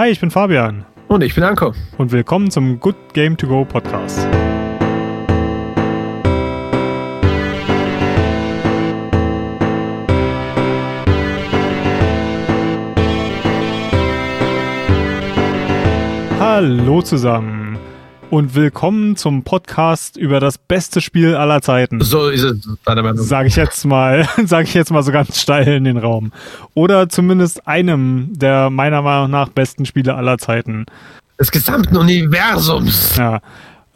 Hi, ich bin Fabian. Und ich bin Anko. Und willkommen zum Good Game To Go Podcast. Hallo zusammen und willkommen zum Podcast über das beste Spiel aller Zeiten. So ist es, deiner Meinung. Sag ich jetzt mal, sage ich jetzt mal so ganz steil in den Raum. Oder zumindest einem der meiner Meinung nach besten Spiele aller Zeiten. Des gesamten Universums. Ja.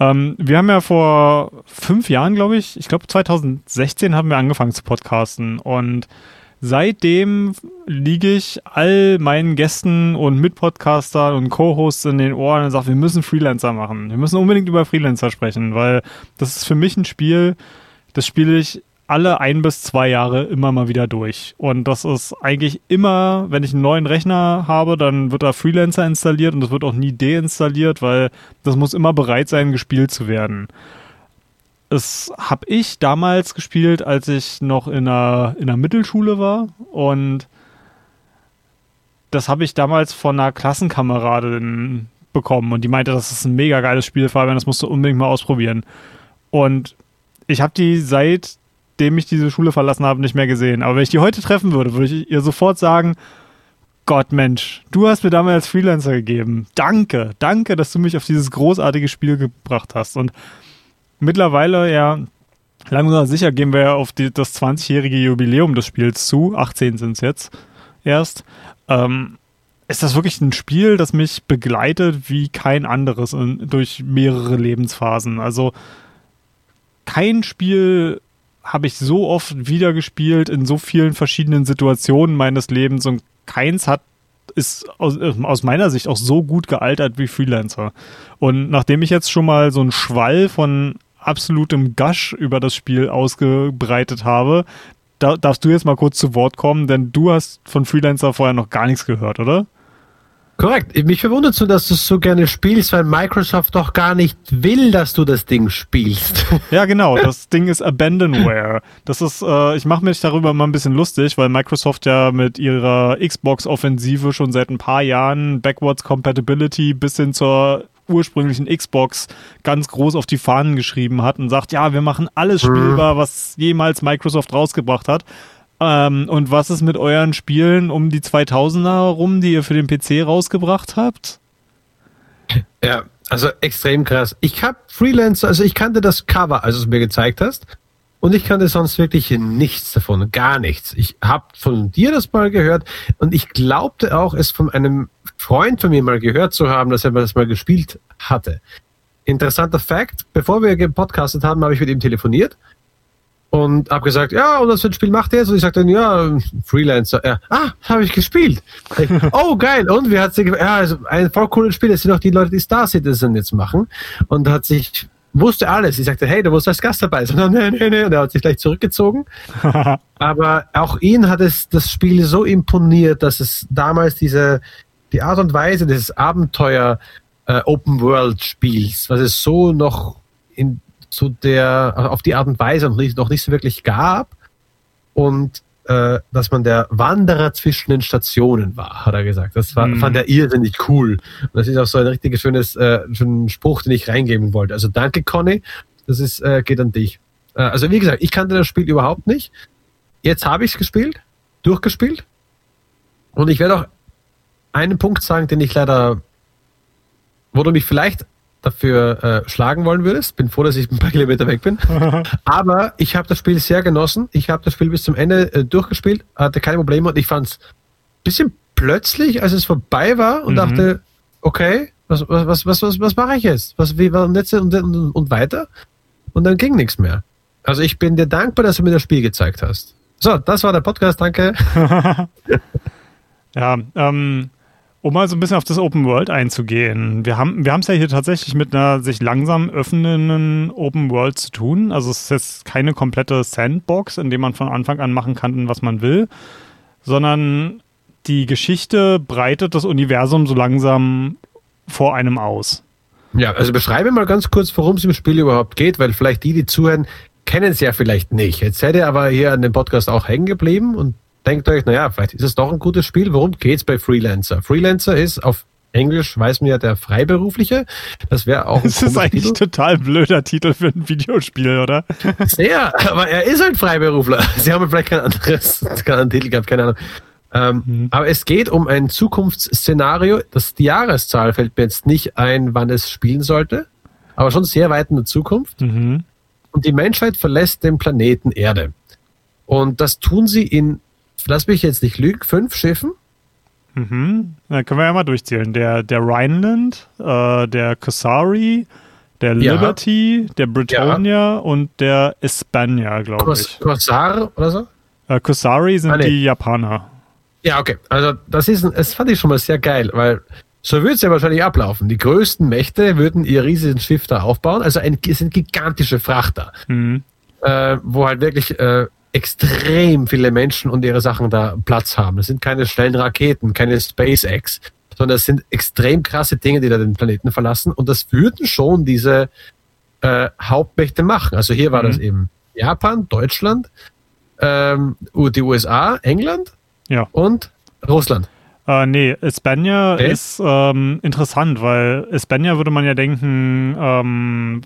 Ähm, wir haben ja vor fünf Jahren, glaube ich, ich glaube 2016 haben wir angefangen zu podcasten und Seitdem liege ich all meinen Gästen und Mitpodcastern und Co-Hosts in den Ohren und sage, wir müssen Freelancer machen. Wir müssen unbedingt über Freelancer sprechen, weil das ist für mich ein Spiel, das spiele ich alle ein bis zwei Jahre immer mal wieder durch. Und das ist eigentlich immer, wenn ich einen neuen Rechner habe, dann wird da Freelancer installiert und das wird auch nie deinstalliert, weil das muss immer bereit sein, gespielt zu werden es habe ich damals gespielt, als ich noch in einer, in einer Mittelschule war und das habe ich damals von einer Klassenkameradin bekommen und die meinte, das ist ein mega geiles Spiel, Fabian, das musst du unbedingt mal ausprobieren. Und ich habe die seitdem ich diese Schule verlassen habe nicht mehr gesehen. Aber wenn ich die heute treffen würde, würde ich ihr sofort sagen, Gott Mensch, du hast mir damals Freelancer gegeben. Danke, danke, dass du mich auf dieses großartige Spiel gebracht hast. Und mittlerweile ja langsam sicher gehen wir ja auf die, das 20-jährige Jubiläum des Spiels zu. 18 sind es jetzt erst. Ähm, ist das wirklich ein Spiel, das mich begleitet wie kein anderes in, durch mehrere Lebensphasen. Also kein Spiel habe ich so oft wieder gespielt in so vielen verschiedenen Situationen meines Lebens und keins hat ist aus, aus, meiner Sicht auch so gut gealtert wie Freelancer. Und nachdem ich jetzt schon mal so einen Schwall von absolutem Gush über das Spiel ausgebreitet habe, da, darfst du jetzt mal kurz zu Wort kommen, denn du hast von Freelancer vorher noch gar nichts gehört, oder? Korrekt. Mich verwundert so, dass du es so gerne spielst, weil Microsoft doch gar nicht will, dass du das Ding spielst. Ja, genau. Das Ding ist Abandonware. Das ist, äh, ich mache mich darüber mal ein bisschen lustig, weil Microsoft ja mit ihrer Xbox-Offensive schon seit ein paar Jahren Backwards Compatibility bis hin zur ursprünglichen Xbox ganz groß auf die Fahnen geschrieben hat und sagt, ja, wir machen alles mhm. spielbar, was jemals Microsoft rausgebracht hat. Ähm, und was ist mit euren Spielen um die 2000er rum, die ihr für den PC rausgebracht habt? Ja, also extrem krass. Ich habe Freelancer, also ich kannte das Cover, als du es mir gezeigt hast. Und ich kannte sonst wirklich nichts davon, gar nichts. Ich habe von dir das mal gehört und ich glaubte auch, es von einem Freund von mir mal gehört zu haben, dass er das mal gespielt hatte. Interessanter Fact, bevor wir gepodcastet haben, habe ich mit ihm telefoniert und habe gesagt, ja, und was für ein Spiel macht er? Und ich sagte dann, ja, Freelancer. Ja, ah, habe ich gespielt. Ich, oh, geil. Und wie hat sie, ja, also ein voll cooles Spiel. Das sind auch die Leute, die Star Citizen jetzt machen. Und hat sich wusste alles. Ich sagte, hey, du musst als Gast dabei sein. Nee, nee, nee. Und er hat sich gleich zurückgezogen. Aber auch ihn hat es das Spiel so imponiert, dass es damals diese, die Art und Weise des Abenteuer äh, Open World Spiels, was es so noch in zu der, auf die Art und Weise noch nicht, noch nicht so wirklich gab. Und äh, dass man der Wanderer zwischen den Stationen war, hat er gesagt. Das war, mm. fand er irrsinnig cool. Und das ist auch so ein richtig schönes äh, schönen Spruch, den ich reingeben wollte. Also danke, Conny. Das ist, äh, geht an dich. Äh, also wie gesagt, ich kannte das Spiel überhaupt nicht. Jetzt habe ich es gespielt, durchgespielt. Und ich werde auch einen Punkt sagen, den ich leider, wo du mich vielleicht dafür äh, schlagen wollen würdest. Bin froh, dass ich ein paar Kilometer weg bin. Aber ich habe das Spiel sehr genossen. Ich habe das Spiel bis zum Ende äh, durchgespielt, hatte keine Probleme und ich fand es ein bisschen plötzlich, als es vorbei war und mhm. dachte, okay, was, was, was, was, was mache ich jetzt? Was, wie war jetzt und, und, und weiter? Und dann ging nichts mehr. Also ich bin dir dankbar, dass du mir das Spiel gezeigt hast. So, das war der Podcast, danke. ja, ähm, um mal so ein bisschen auf das Open World einzugehen. Wir haben wir es ja hier tatsächlich mit einer sich langsam öffnenden Open World zu tun. Also es ist jetzt keine komplette Sandbox, in der man von Anfang an machen kann, was man will, sondern die Geschichte breitet das Universum so langsam vor einem aus. Ja, also beschreibe mal ganz kurz, worum es im Spiel überhaupt geht, weil vielleicht die, die zuhören, kennen es ja vielleicht nicht. Jetzt seid ihr aber hier an dem Podcast auch hängen geblieben und denkt euch, naja, vielleicht ist es doch ein gutes Spiel. Worum geht's bei Freelancer? Freelancer ist auf Englisch weiß man ja der Freiberufliche. Das wäre auch. Das ist eigentlich ein total blöder Titel für ein Videospiel, oder? Sehr, aber er ist ein Freiberufler. Sie haben vielleicht kein anderes, keinen Titel gehabt, keine Ahnung. Ähm, mhm. Aber es geht um ein Zukunftsszenario. Das, die Jahreszahl fällt mir jetzt nicht ein, wann es spielen sollte, aber schon sehr weit in der Zukunft. Mhm. Und die Menschheit verlässt den Planeten Erde. Und das tun sie in, lass mich jetzt nicht lügen, fünf Schiffen. Mhm. Da können wir ja mal durchzählen. Der, der Rhineland, äh, der Kasari, der Liberty, ja. der Britannia ja. und der Espania, glaube ich. Corsar oder so? Äh, Kosari sind ah, nee. die Japaner. Ja, okay. Also das ist, das fand ich schon mal sehr geil, weil so würde es ja wahrscheinlich ablaufen. Die größten Mächte würden ihr riesiges Schiff da aufbauen. Also ein, es sind gigantische Frachter, mhm. äh, wo halt wirklich äh, extrem viele Menschen und ihre Sachen da Platz haben. Das sind keine schnellen Raketen, keine SpaceX, sondern das sind extrem krasse Dinge, die da den Planeten verlassen. Und das würden schon diese äh, Hauptmächte machen. Also hier war mhm. das eben Japan, Deutschland, ähm, die USA, England ja. Und Russland. Äh, nee, Espanja okay. ist ähm, interessant, weil Espanja würde man ja denken, ähm,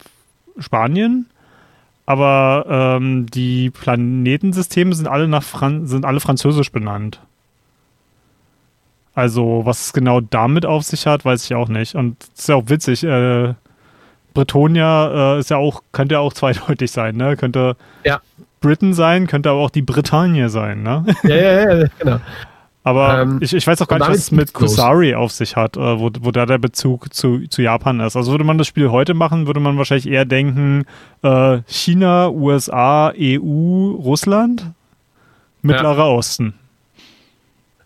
Spanien, aber ähm, die Planetensysteme sind alle nach Fran sind alle französisch benannt. Also, was es genau damit auf sich hat, weiß ich auch nicht. Und es ist ja auch witzig, äh, Bretonia äh, ist ja auch, könnte ja auch zweideutig sein, ne? Könnte ja. Britain sein, könnte aber auch die Bretagne sein, ne? Ja, ja, ja, genau. Aber ähm, ich, ich weiß auch gar nicht, was es mit Kusari auf sich hat, äh, wo, wo da der Bezug zu, zu Japan ist. Also würde man das Spiel heute machen, würde man wahrscheinlich eher denken, äh, China, USA, EU, Russland, Mittlerer ja. Osten.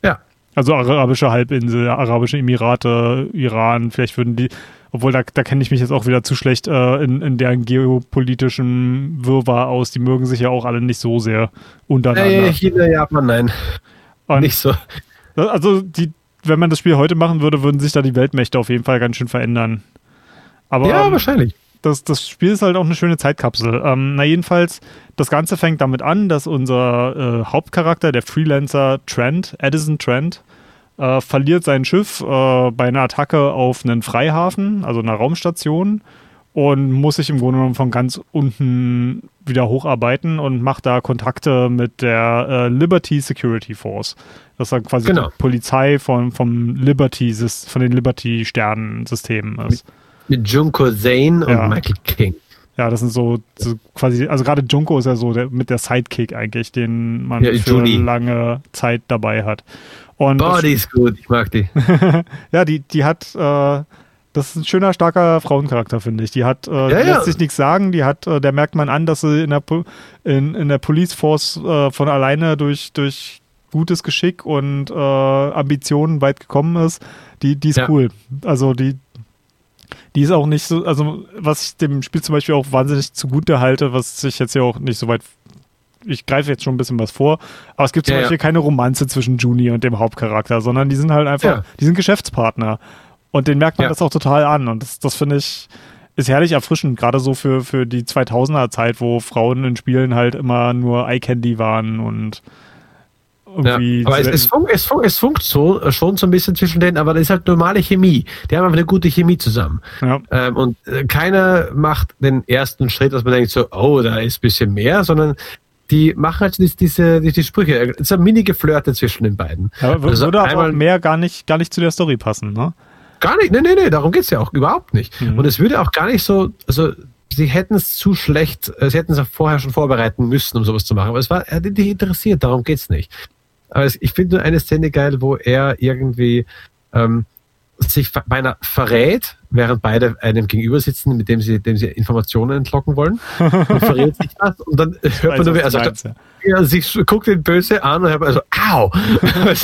Ja. Also arabische Halbinsel, arabische Emirate, Iran, vielleicht würden die, obwohl da, da kenne ich mich jetzt auch wieder zu schlecht äh, in, in deren geopolitischen Wirrwarr aus. Die mögen sich ja auch alle nicht so sehr untereinander. Nee, China, Japan, nein. Und nicht so. Also, die, wenn man das Spiel heute machen würde, würden sich da die Weltmächte auf jeden Fall ganz schön verändern. Aber, ja, ähm, wahrscheinlich. Das, das Spiel ist halt auch eine schöne Zeitkapsel. Ähm, na, jedenfalls, das Ganze fängt damit an, dass unser äh, Hauptcharakter, der Freelancer Trent, Edison Trent, äh, verliert sein Schiff äh, bei einer Attacke auf einen Freihafen, also einer Raumstation, und muss sich im Grunde genommen von ganz unten wieder hocharbeiten und macht da Kontakte mit der äh, Liberty Security Force. Das ist dann quasi genau. die Polizei von, vom Liberty, von den Liberty-Sternensystemen ist. Mit, mit Junko Zane und Michael King. Ja, das sind so, so quasi, also gerade Junko ist ja so der, mit der Sidekick eigentlich, den man ja, für Judy. lange Zeit dabei hat. Und Boah, die ist gut, ich mag die. ja, die, die hat, äh, das ist ein schöner, starker Frauencharakter, finde ich. Die hat, äh, ja, die lässt ja. sich nichts sagen, die hat, äh, der merkt man an, dass sie in der, in, in der Police Force äh, von alleine durch, durch gutes Geschick und äh, Ambitionen weit gekommen ist. Die, die ist ja. cool. Also die, die ist auch nicht so, also was ich dem Spiel zum Beispiel auch wahnsinnig zugute halte, was ich jetzt ja auch nicht so weit ich greife jetzt schon ein bisschen was vor, aber es gibt zum ja, Beispiel ja. keine Romanze zwischen Juni und dem Hauptcharakter, sondern die sind halt einfach, ja. die sind Geschäftspartner. Und den merkt man das auch total an. Und das, das finde ich, ist herrlich erfrischend, gerade so für, für die 2000er Zeit, wo Frauen in Spielen halt immer nur Eye Candy waren und irgendwie. Ja, aber es, es, funkt, es, funkt, es funkt so, äh, schon so ein bisschen zwischen denen, aber das ist halt normale Chemie. Die haben einfach eine gute Chemie zusammen. Ja. Ähm, und äh, keiner macht den ersten Schritt, dass man denkt so, oh, da ist ein bisschen mehr, sondern die machen halt diese, diese, diese Sprüche. Es ist ein Mini-Geflirte zwischen den beiden. Ja, also würde aber auch mehr gar nicht, gar nicht zu der Story passen, ne? Gar nicht, nee, nee, nee, darum geht's ja auch überhaupt nicht. Mhm. Und es würde auch gar nicht so, also sie hätten es zu schlecht, sie hätten es auch vorher schon vorbereiten müssen, um sowas zu machen. Aber es war, er hat nicht interessiert, darum geht's nicht. Aber es, ich finde nur eine Szene geil, wo er irgendwie ähm, sich beinahe verrät, während beide einem gegenüber sitzen, mit dem sie, dem sie Informationen entlocken wollen. Und verrät sich das und dann hört man nur, wie er sagt, ja, sie guckt ihn böse an und hört also, au!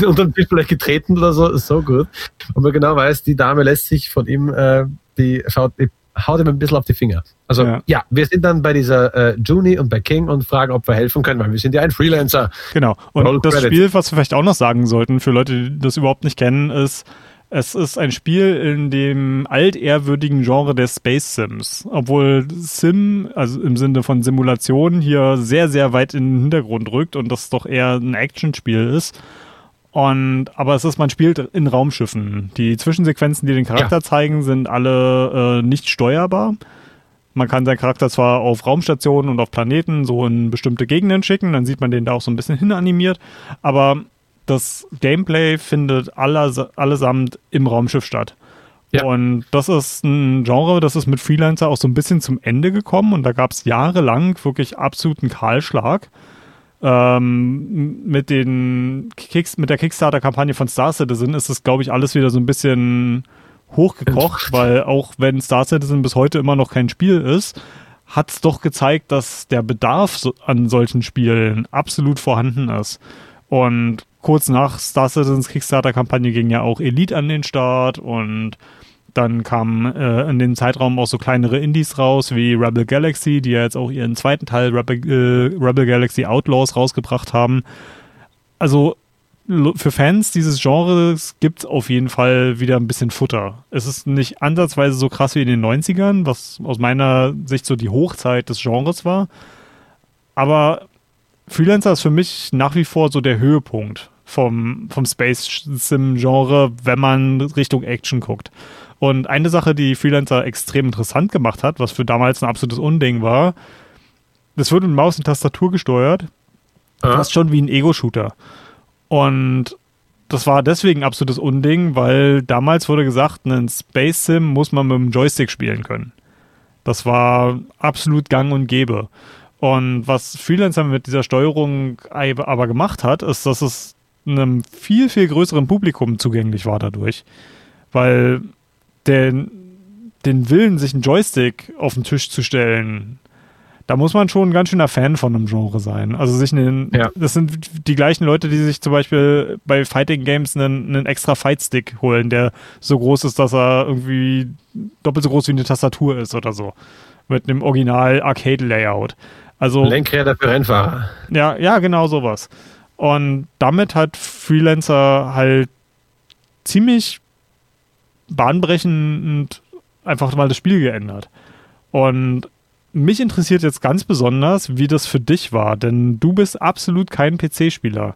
und dann wird vielleicht getreten oder so, so gut. Und man genau weiß, die Dame lässt sich von ihm, äh, die schaut, die haut ihm ein bisschen auf die Finger. Also ja, ja wir sind dann bei dieser äh, Juni und bei King und fragen, ob wir helfen können, weil wir sind ja ein Freelancer. Genau. Und Roll das Credits. Spiel, was wir vielleicht auch noch sagen sollten, für Leute, die das überhaupt nicht kennen, ist, es ist ein Spiel in dem altehrwürdigen Genre der Space Sims. Obwohl Sim, also im Sinne von Simulation, hier sehr, sehr weit in den Hintergrund rückt und das doch eher ein Actionspiel ist. Und, aber es ist, man spielt in Raumschiffen. Die Zwischensequenzen, die den Charakter ja. zeigen, sind alle äh, nicht steuerbar. Man kann seinen Charakter zwar auf Raumstationen und auf Planeten so in bestimmte Gegenden schicken, dann sieht man den da auch so ein bisschen hinanimiert, aber das Gameplay findet aller, allesamt im Raumschiff statt. Ja. Und das ist ein Genre, das ist mit Freelancer auch so ein bisschen zum Ende gekommen und da gab es jahrelang wirklich absoluten Kahlschlag. Ähm, mit den Kicks, mit der Kickstarter-Kampagne von Star Citizen ist es, glaube ich, alles wieder so ein bisschen hochgekocht, weil auch wenn Star Citizen bis heute immer noch kein Spiel ist, hat es doch gezeigt, dass der Bedarf an solchen Spielen absolut vorhanden ist. Und kurz nach Star Citizens Kickstarter-Kampagne ging ja auch Elite an den Start und dann kamen äh, in dem Zeitraum auch so kleinere Indies raus wie Rebel Galaxy, die ja jetzt auch ihren zweiten Teil Rebel, äh, Rebel Galaxy Outlaws rausgebracht haben. Also für Fans dieses Genres gibt es auf jeden Fall wieder ein bisschen Futter. Es ist nicht ansatzweise so krass wie in den 90ern, was aus meiner Sicht so die Hochzeit des Genres war. Aber Freelancer ist für mich nach wie vor so der Höhepunkt vom, vom Space Sim Genre, wenn man Richtung Action guckt. Und eine Sache, die Freelancer extrem interessant gemacht hat, was für damals ein absolutes Unding war, das wird mit Maus und Tastatur gesteuert. Ja. Fast schon wie ein Ego-Shooter. Und das war deswegen ein absolutes Unding, weil damals wurde gesagt, einen Space Sim muss man mit dem Joystick spielen können. Das war absolut gang und gäbe. Und was Freelancer mit dieser Steuerung aber gemacht hat, ist, dass es einem viel, viel größeren Publikum zugänglich war dadurch. Weil den, den Willen, sich einen Joystick auf den Tisch zu stellen, da muss man schon ein ganz schöner Fan von einem Genre sein. Also sich einen, ja. das sind die gleichen Leute, die sich zum Beispiel bei Fighting Games einen, einen extra Fightstick holen, der so groß ist, dass er irgendwie doppelt so groß wie eine Tastatur ist oder so. Mit einem Original Arcade-Layout. Also, Lenkräder für Rennfahrer. Ja, ja, genau sowas. Und damit hat Freelancer halt ziemlich bahnbrechend einfach mal das Spiel geändert. Und mich interessiert jetzt ganz besonders, wie das für dich war, denn du bist absolut kein PC-Spieler.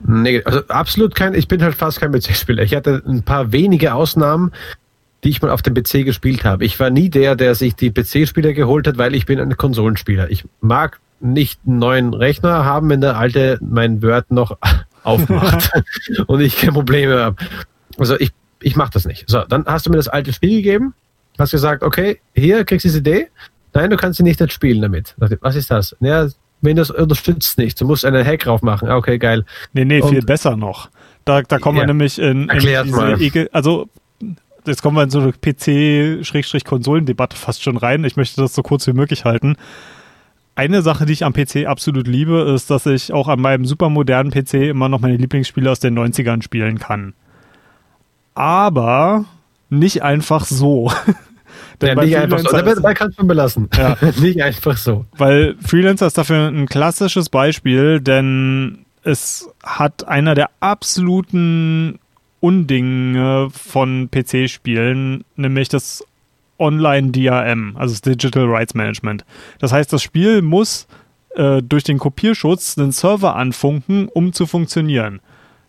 Nee, also absolut kein, ich bin halt fast kein PC-Spieler. Ich hatte ein paar wenige Ausnahmen, die ich mal auf dem PC gespielt habe. Ich war nie der, der sich die PC-Spieler geholt hat, weil ich bin ein Konsolenspieler. Ich mag nicht einen neuen Rechner haben, wenn der alte mein Word noch aufmacht und ich keine Probleme habe. Also ich ich mache das nicht. So, dann hast du mir das alte Spiel gegeben, hast gesagt, okay, hier kriegst du diese Idee. Nein, du kannst sie nicht jetzt spielen damit. Was ist das? Ja, Windows unterstützt nicht. Du musst einen Hack drauf machen. Ah, okay, geil. Nee, nee, viel besser noch. Da, da kommen ja, wir nämlich in, in diese Ekel, also jetzt kommen wir in so eine PC-Konsolendebatte fast schon rein. Ich möchte das so kurz wie möglich halten. Eine Sache, die ich am PC absolut liebe, ist, dass ich auch an meinem supermodernen PC immer noch meine Lieblingsspiele aus den 90ern spielen kann aber nicht einfach so. ja, nicht einfach so. Dabei, dabei kannst du belassen. Ja. nicht einfach so. Weil Freelancer ist dafür ein klassisches Beispiel, denn es hat einer der absoluten Undinge von PC-Spielen, nämlich das Online-DRM, also das Digital Rights Management. Das heißt, das Spiel muss äh, durch den Kopierschutz den Server anfunken, um zu funktionieren.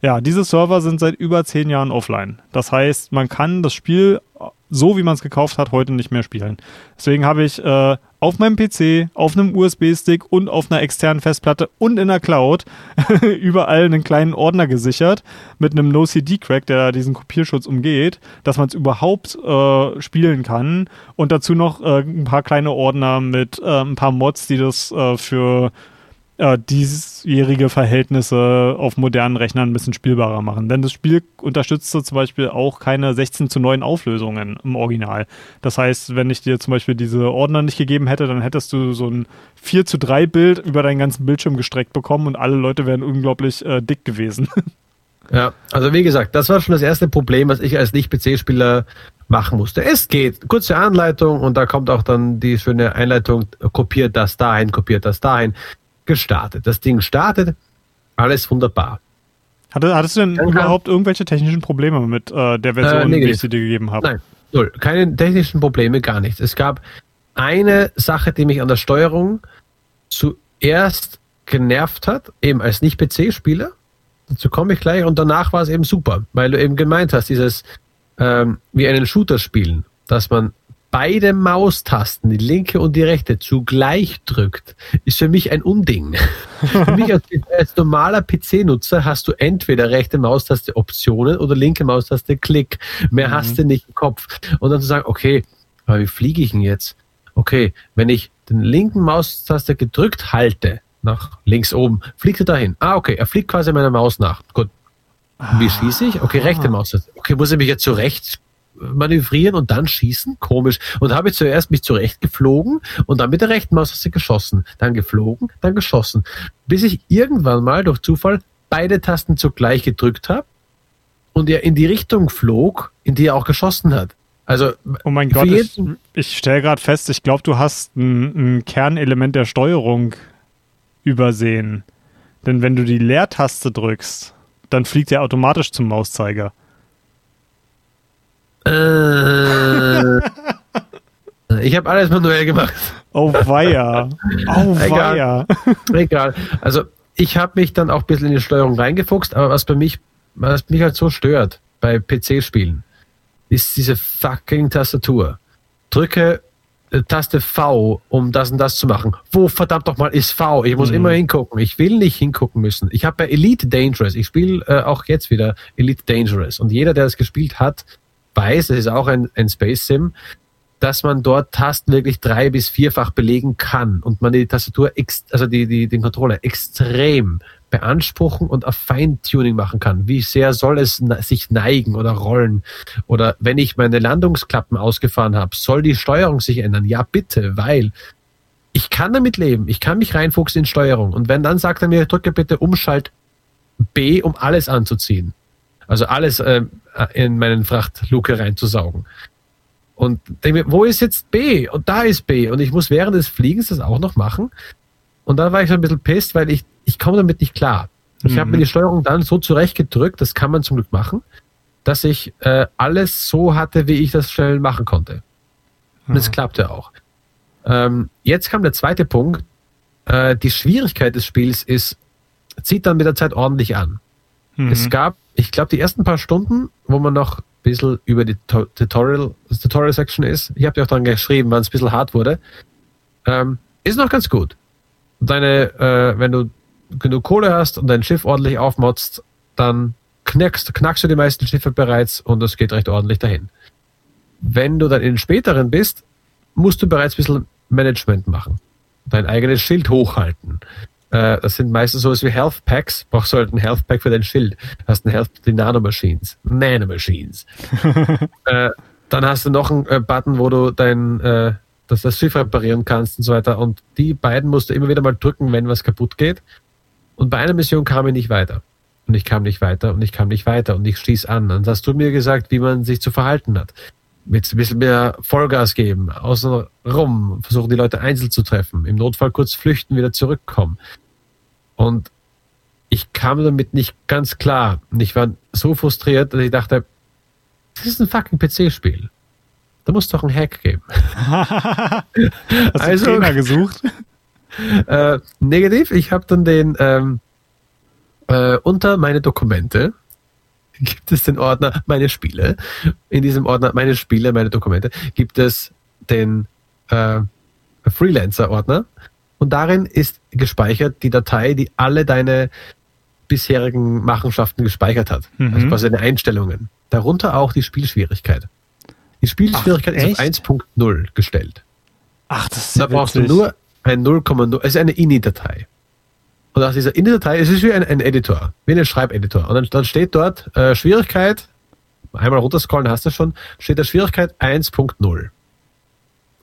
Ja, diese Server sind seit über zehn Jahren offline. Das heißt, man kann das Spiel so, wie man es gekauft hat, heute nicht mehr spielen. Deswegen habe ich äh, auf meinem PC, auf einem USB-Stick und auf einer externen Festplatte und in der Cloud überall einen kleinen Ordner gesichert mit einem No-CD-Crack, der diesen Kopierschutz umgeht, dass man es überhaupt äh, spielen kann. Und dazu noch äh, ein paar kleine Ordner mit äh, ein paar Mods, die das äh, für äh, diesjährige Verhältnisse auf modernen Rechnern ein bisschen spielbarer machen. Denn das Spiel unterstützte zum Beispiel auch keine 16 zu 9 Auflösungen im Original. Das heißt, wenn ich dir zum Beispiel diese Ordner nicht gegeben hätte, dann hättest du so ein 4 zu 3 Bild über deinen ganzen Bildschirm gestreckt bekommen und alle Leute wären unglaublich äh, dick gewesen. Ja, also wie gesagt, das war schon das erste Problem, was ich als Nicht-PC-Spieler machen musste. Es geht. Kurze Anleitung und da kommt auch dann die schöne Einleitung, kopiert das dahin, kopiert das dahin gestartet. Das Ding startet, alles wunderbar. hattest du denn Dann überhaupt irgendwelche technischen Probleme mit äh, der Version, äh, die ich dir gegeben habe? Nein, null. Keine technischen Probleme, gar nichts. Es gab eine Sache, die mich an der Steuerung zuerst genervt hat, eben als Nicht-PC-Spieler. dazu komme ich gleich. Und danach war es eben super, weil du eben gemeint hast, dieses ähm, wie einen Shooter spielen, dass man beide Maustasten, die linke und die rechte, zugleich drückt, ist für mich ein Unding. für mich als, als normaler PC-Nutzer hast du entweder rechte Maustaste Optionen oder linke Maustaste Klick. Mehr mhm. hast du nicht im Kopf. Und dann zu sagen, okay, aber wie fliege ich denn jetzt? Okay, wenn ich den linken Maustaste gedrückt halte, nach links oben, fliegt er dahin. Ah, okay, er fliegt quasi meiner Maus nach. Gut. Wie schieße ich? Okay, rechte Maustaste. Okay, muss ich mich jetzt zu rechts manövrieren und dann schießen? Komisch. Und habe ich zuerst mich zurecht geflogen und dann mit der rechten Maustaste geschossen. Dann geflogen, dann geschossen. Bis ich irgendwann mal durch Zufall beide Tasten zugleich gedrückt habe und er in die Richtung flog, in die er auch geschossen hat. Also, oh mein Gott, ich, ich stelle gerade fest, ich glaube, du hast ein, ein Kernelement der Steuerung übersehen. Denn wenn du die Leertaste drückst, dann fliegt er automatisch zum Mauszeiger. Äh, ich habe alles manuell gemacht. Oh weia. Oh weia. Egal. Also ich habe mich dann auch ein bisschen in die Steuerung reingefuchst, aber was bei mich, was mich halt so stört bei PC-Spielen, ist diese fucking Tastatur. Drücke äh, Taste V, um das und das zu machen. Wo verdammt doch mal ist V? Ich muss mhm. immer hingucken. Ich will nicht hingucken müssen. Ich habe bei Elite Dangerous, ich spiele äh, auch jetzt wieder Elite Dangerous und jeder, der das gespielt hat, weiß, es ist auch ein, ein Space Sim, dass man dort Tasten wirklich drei bis vierfach belegen kann und man die Tastatur, also die, die, den Controller extrem beanspruchen und auf Feintuning machen kann. Wie sehr soll es sich neigen oder rollen? Oder wenn ich meine Landungsklappen ausgefahren habe, soll die Steuerung sich ändern? Ja, bitte, weil ich kann damit leben. Ich kann mich reinfuchsen in Steuerung. Und wenn dann sagt er mir, drücke bitte Umschalt B, um alles anzuziehen. Also alles äh, in meinen Frachtluke reinzusaugen. Und denke mir, wo ist jetzt B? Und da ist B. Und ich muss während des Fliegens das auch noch machen. Und dann war ich so ein bisschen pisst, weil ich, ich komme damit nicht klar. Ich mhm. habe mir die Steuerung dann so zurechtgedrückt, das kann man zum Glück machen, dass ich äh, alles so hatte, wie ich das schnell machen konnte. Und es mhm. klappte auch. Ähm, jetzt kam der zweite Punkt. Äh, die Schwierigkeit des Spiels ist, zieht dann mit der Zeit ordentlich an. Mhm. Es gab ich glaube, die ersten paar Stunden, wo man noch ein bisschen über die Tutorial, Tutorial Section ist, ich habe dir auch dann geschrieben, wann es ein bisschen hart wurde, ähm, ist noch ganz gut. Deine, äh, wenn du genug Kohle hast und dein Schiff ordentlich aufmotzt, dann knackst, knackst du die meisten Schiffe bereits und das geht recht ordentlich dahin. Wenn du dann in den späteren bist, musst du bereits ein bisschen Management machen. Dein eigenes Schild hochhalten. Äh, das sind meistens sowas wie Health Packs. Brauchst du halt ein Health Pack für dein Schild. Hast ein Health, die Nanomachines. Nanomachines. äh, dann hast du noch einen äh, Button, wo du dein, äh, dass das Schiff reparieren kannst und so weiter. Und die beiden musst du immer wieder mal drücken, wenn was kaputt geht. Und bei einer Mission kam ich nicht weiter. Und ich kam nicht weiter und ich kam nicht weiter und ich stieß an. Und hast du mir gesagt, wie man sich zu verhalten hat. Mit ein bisschen mehr Vollgas geben, außen rum, versuchen die Leute einzeln zu treffen, im Notfall kurz flüchten, wieder zurückkommen. Und ich kam damit nicht ganz klar. Und ich war so frustriert, dass ich dachte, das ist ein fucking PC-Spiel. Da muss doch ein Hack geben. Hast also, du Trainer gesucht? Äh, negativ, ich habe dann den ähm, äh, unter meine Dokumente gibt es den Ordner meine Spiele. In diesem Ordner meine Spiele, meine Dokumente gibt es den äh, Freelancer-Ordner und darin ist gespeichert die Datei, die alle deine bisherigen Machenschaften gespeichert hat. Mhm. Also quasi deine Einstellungen. Darunter auch die Spielschwierigkeit. Die Spielschwierigkeit Ach, ist auf 1.0 gestellt. Ach, das ist Da brauchst du nur ein 0,0, es ist eine INI-Datei. Und aus dieser INI-Datei, es ist wie ein, ein Editor, wie ein Schreibeditor. Und dann, dann steht dort äh, Schwierigkeit, einmal runterscrollen hast du schon, steht da Schwierigkeit 1.0.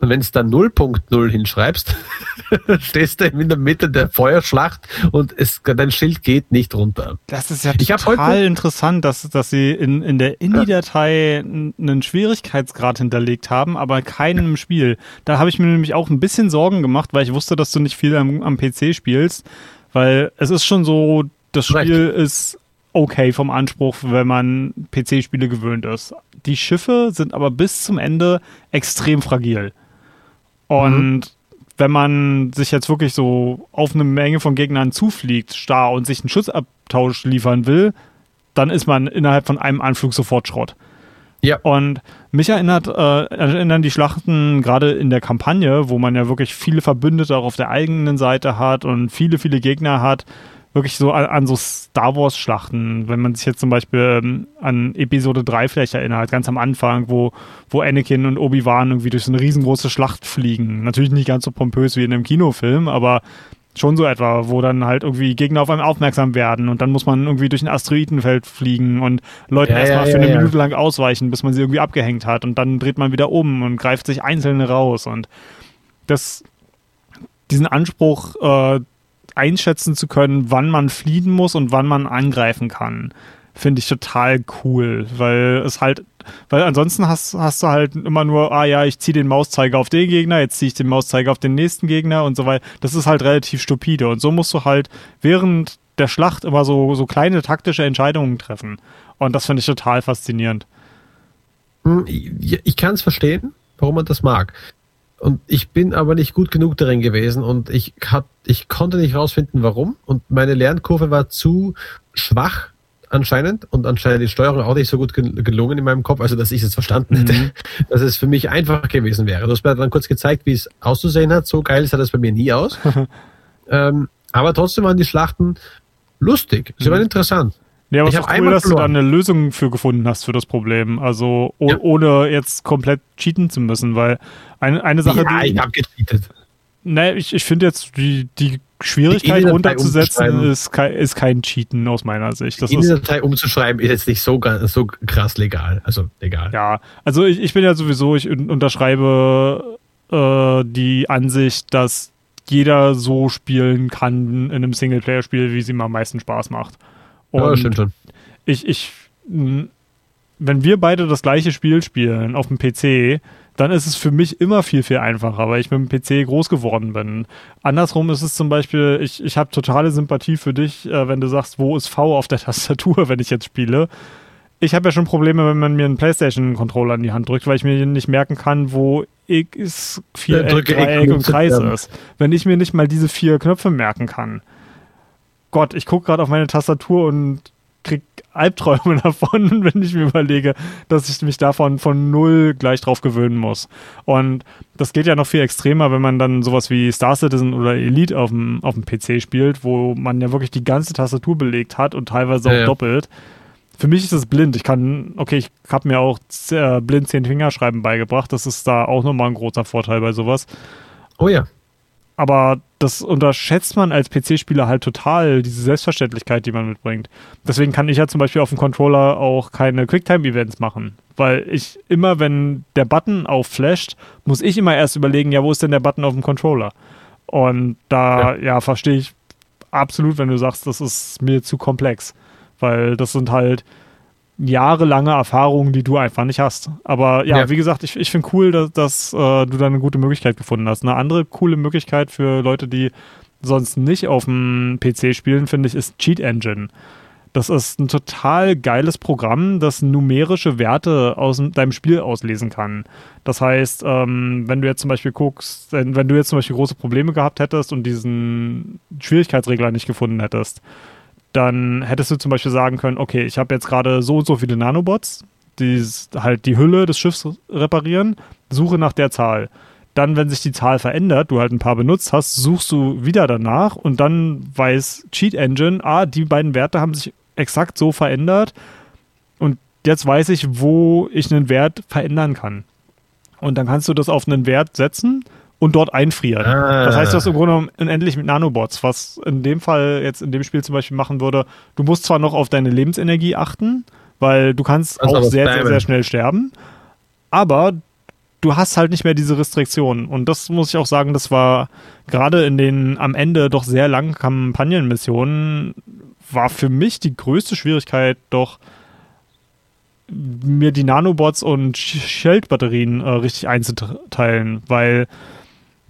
Und wenn es dann 0.0 hinschreibst, stehst du in der Mitte der Feuerschlacht und es, dein Schild geht nicht runter. Das ist ja ich total interessant, dass, dass sie in, in der INI-Datei einen Schwierigkeitsgrad hinterlegt haben, aber keinen im Spiel. Da habe ich mir nämlich auch ein bisschen Sorgen gemacht, weil ich wusste, dass du nicht viel am, am PC spielst, weil es ist schon so, das Spiel Recht. ist okay vom Anspruch, wenn man PC-Spiele gewöhnt ist. Die Schiffe sind aber bis zum Ende extrem fragil. Und mhm. wenn man sich jetzt wirklich so auf eine Menge von Gegnern zufliegt, starr und sich einen Schutzabtausch liefern will, dann ist man innerhalb von einem Anflug sofort Schrott. Ja. Und mich erinnert, äh, erinnern die Schlachten gerade in der Kampagne, wo man ja wirklich viele Verbündete auch auf der eigenen Seite hat und viele, viele Gegner hat, wirklich so an, an so Star Wars-Schlachten. Wenn man sich jetzt zum Beispiel ähm, an Episode 3 vielleicht erinnert, ganz am Anfang, wo, wo Anakin und Obi-Wan irgendwie durch so eine riesengroße Schlacht fliegen. Natürlich nicht ganz so pompös wie in einem Kinofilm, aber schon so etwa, wo dann halt irgendwie Gegner auf einem aufmerksam werden und dann muss man irgendwie durch ein Asteroidenfeld fliegen und Leute ja, erstmal ja, für eine ja, Minute lang ausweichen, bis man sie irgendwie abgehängt hat und dann dreht man wieder um und greift sich Einzelne raus und das, diesen Anspruch äh, einschätzen zu können, wann man fliehen muss und wann man angreifen kann, finde ich total cool, weil es halt weil ansonsten hast, hast du halt immer nur, ah ja, ich ziehe den Mauszeiger auf den Gegner, jetzt ziehe ich den Mauszeiger auf den nächsten Gegner und so weiter. Das ist halt relativ stupide. Und so musst du halt während der Schlacht immer so, so kleine taktische Entscheidungen treffen. Und das finde ich total faszinierend. Hm, ich kann es verstehen, warum man das mag. Und ich bin aber nicht gut genug darin gewesen und ich, hab, ich konnte nicht rausfinden, warum. Und meine Lernkurve war zu schwach, anscheinend und anscheinend die Steuerung auch nicht so gut gelungen in meinem Kopf, also dass ich es verstanden hätte, mhm. dass es für mich einfach gewesen wäre. Du hast mir dann kurz gezeigt, wie es auszusehen hat. So geil sah das bei mir nie aus. ähm, aber trotzdem waren die Schlachten lustig. Sie mhm. waren interessant. Ja, aber es ist cool, dass verloren. du da eine Lösung für gefunden hast für das Problem. Also ja. ohne jetzt komplett cheaten zu müssen, weil eine, eine Sache. Ja, die, ich hab gecheatet. Nee, ich, ich finde jetzt die, die Schwierigkeit runterzusetzen ist kein, ist kein Cheaten aus meiner Sicht. Das die Datei umzuschreiben ist jetzt nicht so, so krass legal. Also legal. Ja, also ich, ich bin ja sowieso, ich unterschreibe äh, die Ansicht, dass jeder so spielen kann in einem Singleplayer-Spiel, wie es ihm am meisten Spaß macht. Und ja, stimmt schon. Ich, ich, wenn wir beide das gleiche Spiel spielen auf dem PC, dann ist es für mich immer viel, viel einfacher, weil ich mit dem PC groß geworden bin. Andersrum ist es zum Beispiel, ich, ich habe totale Sympathie für dich, äh, wenn du sagst, wo ist V auf der Tastatur, wenn ich jetzt spiele. Ich habe ja schon Probleme, wenn man mir einen PlayStation-Controller in die Hand drückt, weil ich mir nicht merken kann, wo X, Viereck, ja, Dreieck und Kreis ist. Wenn ich mir nicht mal diese vier Knöpfe merken kann. Gott, ich gucke gerade auf meine Tastatur und krieg Albträume davon, wenn ich mir überlege, dass ich mich davon von null gleich drauf gewöhnen muss. Und das geht ja noch viel extremer, wenn man dann sowas wie Star Citizen oder Elite auf dem, auf dem PC spielt, wo man ja wirklich die ganze Tastatur belegt hat und teilweise auch ja, ja. doppelt. Für mich ist es blind. Ich kann, okay, ich habe mir auch äh, blind zehn Fingerschreiben beigebracht. Das ist da auch nochmal ein großer Vorteil bei sowas. Oh ja aber das unterschätzt man als PC-Spieler halt total, diese Selbstverständlichkeit, die man mitbringt. Deswegen kann ich ja zum Beispiel auf dem Controller auch keine Quicktime-Events machen, weil ich immer, wenn der Button aufflasht, muss ich immer erst überlegen, ja, wo ist denn der Button auf dem Controller? Und da, ja, ja verstehe ich absolut, wenn du sagst, das ist mir zu komplex, weil das sind halt jahrelange Erfahrungen, die du einfach nicht hast. Aber ja, ja. wie gesagt, ich, ich finde cool, dass, dass äh, du da eine gute Möglichkeit gefunden hast. Eine andere coole Möglichkeit für Leute, die sonst nicht auf dem PC spielen, finde ich, ist Cheat Engine. Das ist ein total geiles Programm, das numerische Werte aus deinem Spiel auslesen kann. Das heißt, ähm, wenn du jetzt zum Beispiel guckst, wenn du jetzt zum Beispiel große Probleme gehabt hättest und diesen Schwierigkeitsregler nicht gefunden hättest, dann hättest du zum Beispiel sagen können, okay, ich habe jetzt gerade so und so viele Nanobots, die halt die Hülle des Schiffs reparieren, suche nach der Zahl. Dann, wenn sich die Zahl verändert, du halt ein paar benutzt hast, suchst du wieder danach und dann weiß Cheat Engine, ah, die beiden Werte haben sich exakt so verändert und jetzt weiß ich, wo ich einen Wert verändern kann. Und dann kannst du das auf einen Wert setzen und dort einfrieren. Ah. Das heißt, du hast im Grunde genommen unendlich mit Nanobots, was in dem Fall jetzt in dem Spiel zum Beispiel machen würde, du musst zwar noch auf deine Lebensenergie achten, weil du kannst also auch sehr, sehr, sehr schnell sterben, aber du hast halt nicht mehr diese Restriktionen. Und das muss ich auch sagen, das war gerade in den am Ende doch sehr langen Kampagnenmissionen, war für mich die größte Schwierigkeit doch, mir die Nanobots und Sheld-Batterien äh, richtig einzuteilen, weil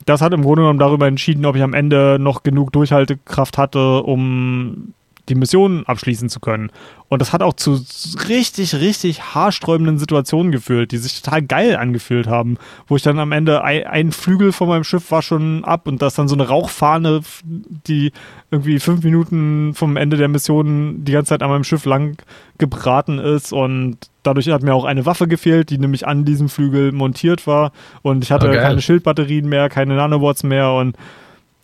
das hat im Grunde genommen darüber entschieden, ob ich am Ende noch genug Durchhaltekraft hatte, um die Mission abschließen zu können. Und das hat auch zu richtig, richtig haarsträubenden Situationen geführt, die sich total geil angefühlt haben, wo ich dann am Ende ein, ein Flügel von meinem Schiff war schon ab und da ist dann so eine Rauchfahne, die irgendwie fünf Minuten vom Ende der Mission die ganze Zeit an meinem Schiff lang gebraten ist und dadurch hat mir auch eine Waffe gefehlt, die nämlich an diesem Flügel montiert war und ich hatte oh, keine Schildbatterien mehr, keine Nanobots mehr und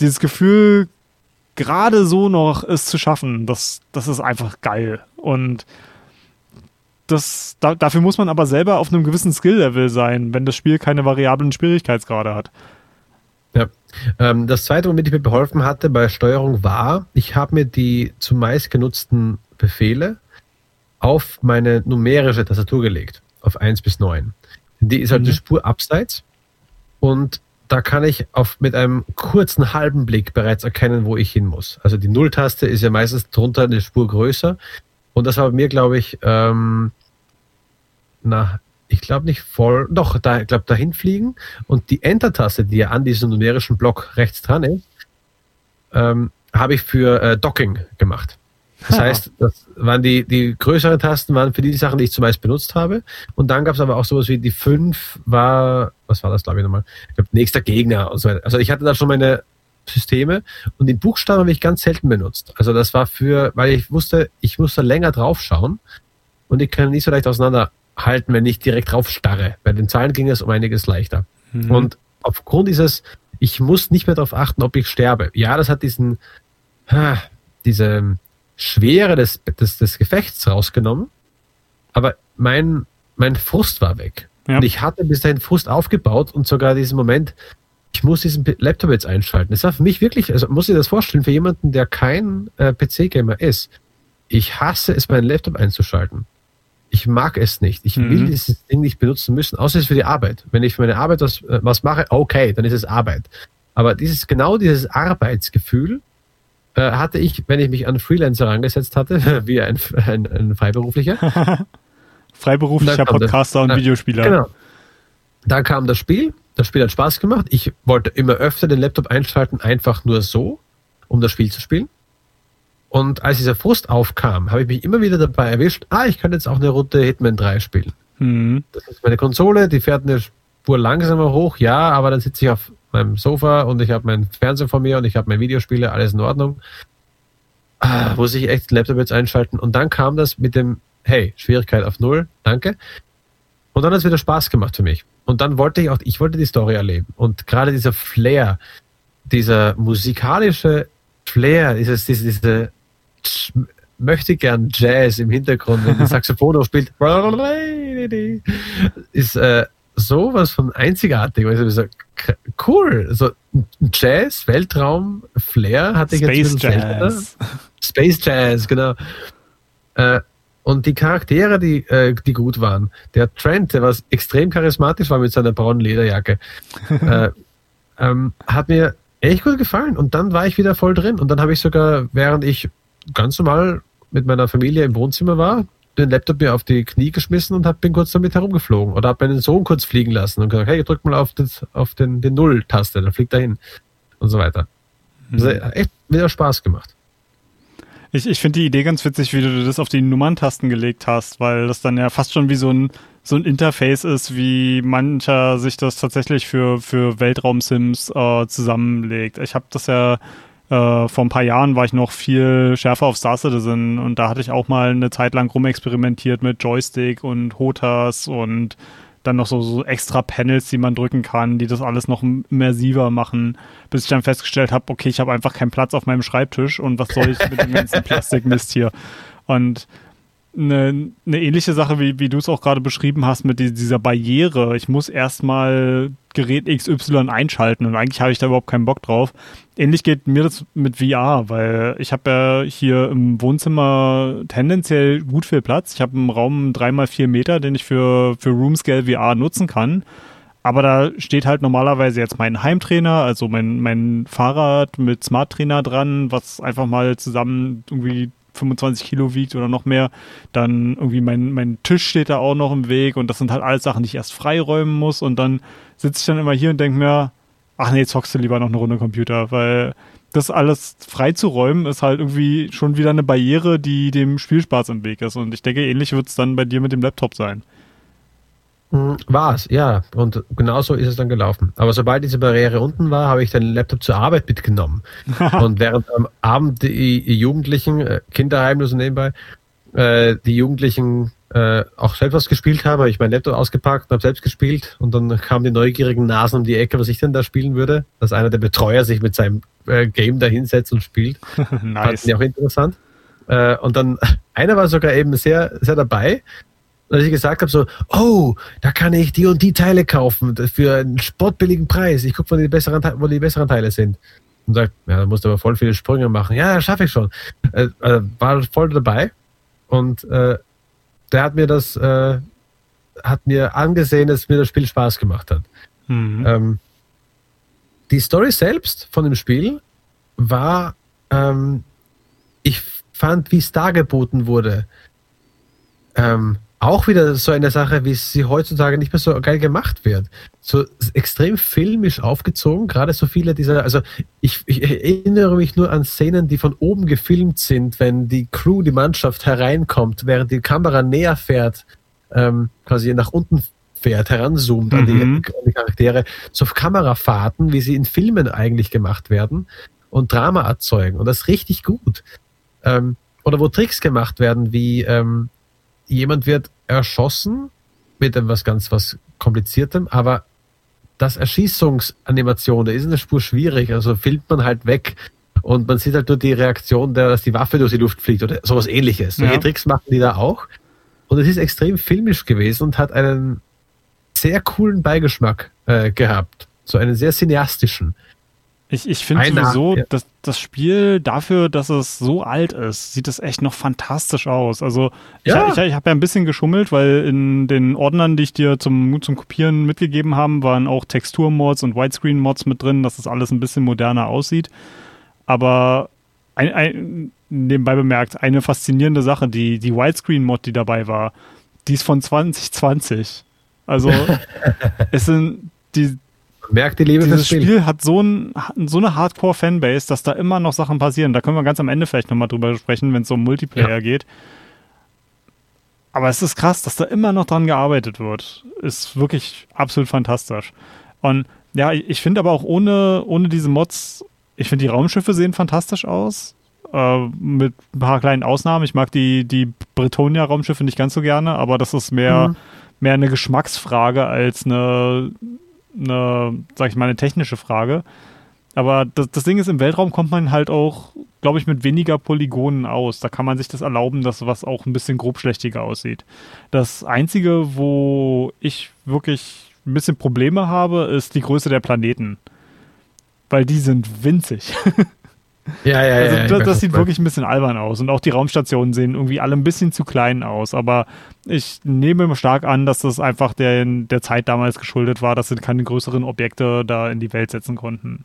dieses Gefühl, gerade so noch es zu schaffen, das, das ist einfach geil. Und das, da, dafür muss man aber selber auf einem gewissen Skill-Level sein, wenn das Spiel keine variablen Schwierigkeitsgrade hat. Ja. Ähm, das zweite, womit ich mir beholfen hatte bei Steuerung war, ich habe mir die zumeist genutzten Befehle auf meine numerische Tastatur gelegt, auf 1 bis 9. Die ist halt mhm. eine Spur abseits und da kann ich auf, mit einem kurzen halben Blick bereits erkennen, wo ich hin muss. Also die Nulltaste ist ja meistens drunter eine Spur größer. Und das war mir, glaube ich, ähm, na, ich glaube nicht voll, doch, da, ich glaube, dahin fliegen. Und die Enter-Taste, die ja an diesem numerischen Block rechts dran ist, ähm, habe ich für äh, Docking gemacht. Das heißt, das waren die, die größeren Tasten waren für die Sachen, die ich zumeist benutzt habe. Und dann gab es aber auch sowas wie die 5 war, was war das, glaube ich, nochmal? Ich glaube, nächster Gegner und so weiter. Also ich hatte da schon meine Systeme und den Buchstaben habe ich ganz selten benutzt. Also das war für, weil ich wusste, ich muss da länger drauf schauen und ich kann nicht so leicht auseinanderhalten, wenn ich direkt drauf starre. Bei den Zahlen ging es um einiges leichter. Mhm. Und aufgrund dieses, ich muss nicht mehr darauf achten, ob ich sterbe. Ja, das hat diesen, diese Schwere des, des, des Gefechts rausgenommen, aber mein, mein Frust war weg. Ja. Und ich hatte bis dahin Frust aufgebaut und sogar diesen Moment, ich muss diesen Laptop jetzt einschalten. Das war für mich wirklich, also muss ich das vorstellen, für jemanden, der kein äh, PC-Gamer ist, ich hasse es, meinen Laptop einzuschalten. Ich mag es nicht. Ich mhm. will dieses Ding nicht benutzen müssen, außer es ist für die Arbeit. Wenn ich für meine Arbeit was, äh, was mache, okay, dann ist es Arbeit. Aber dieses, genau dieses Arbeitsgefühl, äh, hatte ich, wenn ich mich an Freelancer angesetzt hatte, wie ein, ein, ein Freiberuflicher. Freiberuflicher Podcaster das, und Videospieler. Genau. Dann kam das Spiel. Das Spiel hat Spaß gemacht. Ich wollte immer öfter den Laptop einschalten, einfach nur so, um das Spiel zu spielen. Und als dieser Frust aufkam, habe ich mich immer wieder dabei erwischt, ah, ich kann jetzt auch eine Runde Hitman 3 spielen. Mhm. Das ist meine Konsole, die fährt eine Spur langsamer hoch, ja, aber dann sitze ich auf meinem Sofa und ich habe meinen Fernseher vor mir und ich habe mein Videospiele, alles in Ordnung. Ah, muss ich echt den Laptop jetzt einschalten? Und dann kam das mit dem, hey, Schwierigkeit auf Null, danke. Und dann hat es wieder Spaß gemacht für mich. Und dann wollte ich auch, ich wollte die Story erleben. Und gerade dieser Flair, dieser musikalische Flair, dieses, diese, diese möchte gern Jazz im Hintergrund, wenn das Saxophon spielt, ist äh, sowas von einzigartig. Also so, cool. So Jazz, Weltraum, Flair hatte ich Space jetzt Jazz. Space Jazz, genau. Äh, und die Charaktere, die, äh, die gut waren. Der Trent, der was extrem charismatisch war mit seiner braunen Lederjacke, äh, ähm, hat mir echt gut gefallen. Und dann war ich wieder voll drin. Und dann habe ich sogar, während ich ganz normal mit meiner Familie im Wohnzimmer war, den Laptop mir auf die Knie geschmissen und hab, bin kurz damit herumgeflogen. Oder habe meinen Sohn kurz fliegen lassen und gesagt, hey, drück mal auf, das, auf den, den Null-Taste, dann fliegt er hin. Und so weiter. Das hat echt wieder Spaß gemacht. Ich, ich finde die Idee ganz witzig, wie du das auf die Nummerntasten gelegt hast, weil das dann ja fast schon wie so ein, so ein Interface ist, wie mancher sich das tatsächlich für, für Weltraum-Sims äh, zusammenlegt. Ich habe das ja äh, vor ein paar Jahren war ich noch viel schärfer auf Star Citizen und da hatte ich auch mal eine Zeit lang rumexperimentiert mit Joystick und Hotas und dann noch so, so extra Panels, die man drücken kann, die das alles noch immersiver machen, bis ich dann festgestellt habe, okay, ich habe einfach keinen Platz auf meinem Schreibtisch und was soll ich mit dem ganzen Plastikmist hier? Und eine, eine ähnliche Sache, wie, wie du es auch gerade beschrieben hast, mit dieser Barriere. Ich muss erstmal Gerät XY einschalten und eigentlich habe ich da überhaupt keinen Bock drauf. Ähnlich geht mir das mit VR, weil ich habe ja hier im Wohnzimmer tendenziell gut viel Platz. Ich habe einen Raum dreimal vier Meter, den ich für, für Roomscale VR nutzen kann. Aber da steht halt normalerweise jetzt mein Heimtrainer, also mein, mein Fahrrad mit Smart Trainer dran, was einfach mal zusammen irgendwie 25 Kilo wiegt oder noch mehr. Dann irgendwie mein, mein Tisch steht da auch noch im Weg und das sind halt alles Sachen, die ich erst freiräumen muss und dann sitze ich dann immer hier und denke mir, ach nee, zockst du lieber noch eine Runde Computer, weil das alles freizuräumen, ist halt irgendwie schon wieder eine Barriere, die dem Spielspaß im Weg ist. Und ich denke, ähnlich wird es dann bei dir mit dem Laptop sein. Hm, war es, ja. Und genauso ist es dann gelaufen. Aber sobald diese Barriere unten war, habe ich den Laptop zur Arbeit mitgenommen. und während am Abend die Jugendlichen, äh, Kinderheim nur so nebenbei, äh, die Jugendlichen äh, auch selbst was gespielt haben, habe ich mein Laptop ausgepackt und habe selbst gespielt. Und dann kamen die neugierigen Nasen um die Ecke, was ich denn da spielen würde. Dass einer der Betreuer sich mit seinem äh, Game da hinsetzt und spielt. nice. Fand ich auch interessant. Äh, und dann, einer war sogar eben sehr, sehr dabei als ich gesagt habe, so, oh, da kann ich die und die Teile kaufen für einen sportbilligen Preis. Ich gucke, wo die besseren, wo die besseren Teile sind. Und sagt, ja, da musst du aber voll viele Sprünge machen. Ja, schaffe ich schon. Äh, äh, war voll dabei. Und äh, der hat mir das, äh, hat mir angesehen, dass mir das Spiel Spaß gemacht hat. Mhm. Ähm, die Story selbst von dem Spiel war, ähm, ich fand, wie es dargeboten wurde, ähm, auch wieder so eine Sache, wie sie heutzutage nicht mehr so geil gemacht wird. So extrem filmisch aufgezogen, gerade so viele dieser, also ich, ich erinnere mich nur an Szenen, die von oben gefilmt sind, wenn die Crew, die Mannschaft hereinkommt, während die Kamera näher fährt, ähm, quasi nach unten fährt, heranzoomt mhm. an, die, mhm. an die Charaktere, so Kamerafahrten, wie sie in Filmen eigentlich gemacht werden und Drama erzeugen. Und das ist richtig gut. Ähm, oder wo Tricks gemacht werden, wie ähm, jemand wird erschossen mit etwas ganz was kompliziertem, aber das Erschießungsanimation, da ist eine Spur schwierig, also filmt man halt weg und man sieht halt nur die Reaktion, der, dass die Waffe durch die Luft fliegt oder sowas ähnliches. Solche ja. Tricks machen die da auch. Und es ist extrem filmisch gewesen und hat einen sehr coolen Beigeschmack äh, gehabt. So einen sehr cineastischen. Ich, ich finde sowieso, ja. dass das Spiel dafür, dass es so alt ist, sieht es echt noch fantastisch aus. Also ich, ja. ich, ich habe ja ein bisschen geschummelt, weil in den Ordnern, die ich dir zum, zum Kopieren mitgegeben habe, waren auch Texturmods und Widescreen-Mods mit drin, dass das alles ein bisschen moderner aussieht. Aber ein, ein, nebenbei bemerkt, eine faszinierende Sache, die, die Widescreen-Mod, die dabei war, die ist von 2020. Also es sind die, Merkt die Liebe Dieses Spiel. Spiel hat so, ein, so eine Hardcore-Fanbase, dass da immer noch Sachen passieren. Da können wir ganz am Ende vielleicht nochmal drüber sprechen, wenn es um Multiplayer ja. geht. Aber es ist krass, dass da immer noch dran gearbeitet wird. Ist wirklich absolut fantastisch. Und ja, ich finde aber auch ohne, ohne diese Mods, ich finde die Raumschiffe sehen fantastisch aus. Äh, mit ein paar kleinen Ausnahmen. Ich mag die, die Bretonia-Raumschiffe nicht ganz so gerne, aber das ist mehr, mhm. mehr eine Geschmacksfrage als eine eine, sag ich mal, eine technische Frage. Aber das, das Ding ist, im Weltraum kommt man halt auch, glaube ich, mit weniger Polygonen aus. Da kann man sich das erlauben, dass was auch ein bisschen grobschlächtiger aussieht. Das Einzige, wo ich wirklich ein bisschen Probleme habe, ist die Größe der Planeten. Weil die sind winzig. Ja, ja, also, ja. Das, das sieht wirklich ein bisschen albern aus. Und auch die Raumstationen sehen irgendwie alle ein bisschen zu klein aus. Aber ich nehme stark an, dass das einfach der, der Zeit damals geschuldet war, dass sie keine größeren Objekte da in die Welt setzen konnten.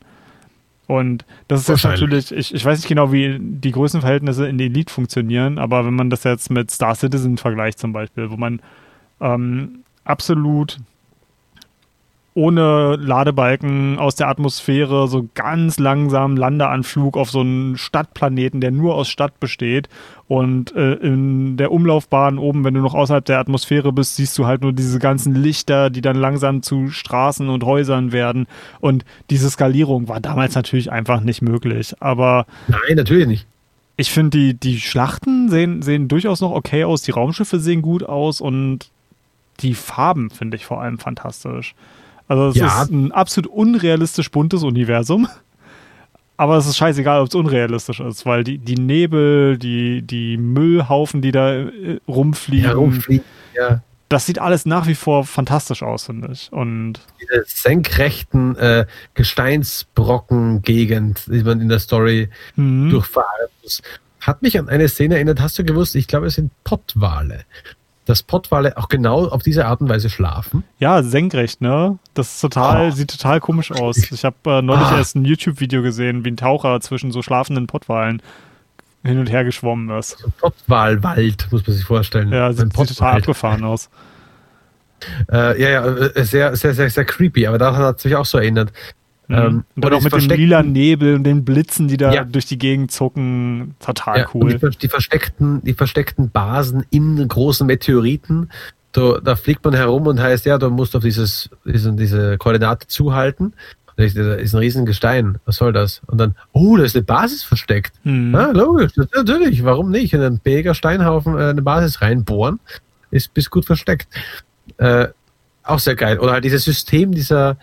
Und das ist jetzt natürlich, ich, ich weiß nicht genau, wie die Größenverhältnisse in der Elite funktionieren, aber wenn man das jetzt mit Star Citizen vergleicht zum Beispiel, wo man ähm, absolut ohne Ladebalken aus der Atmosphäre so ganz langsam Landeanflug auf so einen Stadtplaneten, der nur aus Stadt besteht. Und äh, in der Umlaufbahn oben, wenn du noch außerhalb der Atmosphäre bist, siehst du halt nur diese ganzen Lichter, die dann langsam zu Straßen und Häusern werden. Und diese Skalierung war damals natürlich einfach nicht möglich. Aber. Nein, natürlich nicht. Ich finde, die, die Schlachten sehen, sehen durchaus noch okay aus, die Raumschiffe sehen gut aus und die Farben finde ich vor allem fantastisch. Also es ja. ist ein absolut unrealistisch buntes Universum. Aber es ist scheißegal, ob es unrealistisch ist, weil die, die Nebel, die, die Müllhaufen, die da äh, rumfliegen, ja, rumfliegen ja. das sieht alles nach wie vor fantastisch aus, finde ich. Und Diese senkrechten äh, Gesteinsbrocken-Gegend, die man in der Story mhm. durchfahren muss, hat mich an eine Szene erinnert. Hast du gewusst, ich glaube, es sind Pottwale dass Pottwale auch genau auf diese Art und Weise schlafen? Ja, senkrecht, ne? Das ist total, oh. sieht total komisch aus. Ich habe äh, neulich ah. erst ein YouTube-Video gesehen, wie ein Taucher zwischen so schlafenden Pottwalen hin und her geschwommen ist. So Pottwalwald, muss man sich vorstellen. Ja, sieht, sieht total abgefahren aus. Äh, ja, ja, äh, sehr, sehr, sehr, sehr creepy, aber daran hat es mich auch so erinnert. Mhm. Ähm, und dann auch mit dem lila Nebel und den Blitzen, die da ja. durch die Gegend zucken. Total ja, cool. Die, die, versteckten, die versteckten Basen in großen Meteoriten. Da, da fliegt man herum und heißt, ja, du musst auf dieses, diese, diese Koordinate zuhalten. Da ist ein riesen Gestein. Was soll das? Und dann, oh, da ist eine Basis versteckt. Mhm. Ah, logisch, natürlich. Warum nicht? In einen Beger Steinhaufen äh, eine Basis reinbohren, ist bis gut versteckt. Äh, auch sehr geil. Oder halt dieses System dieser,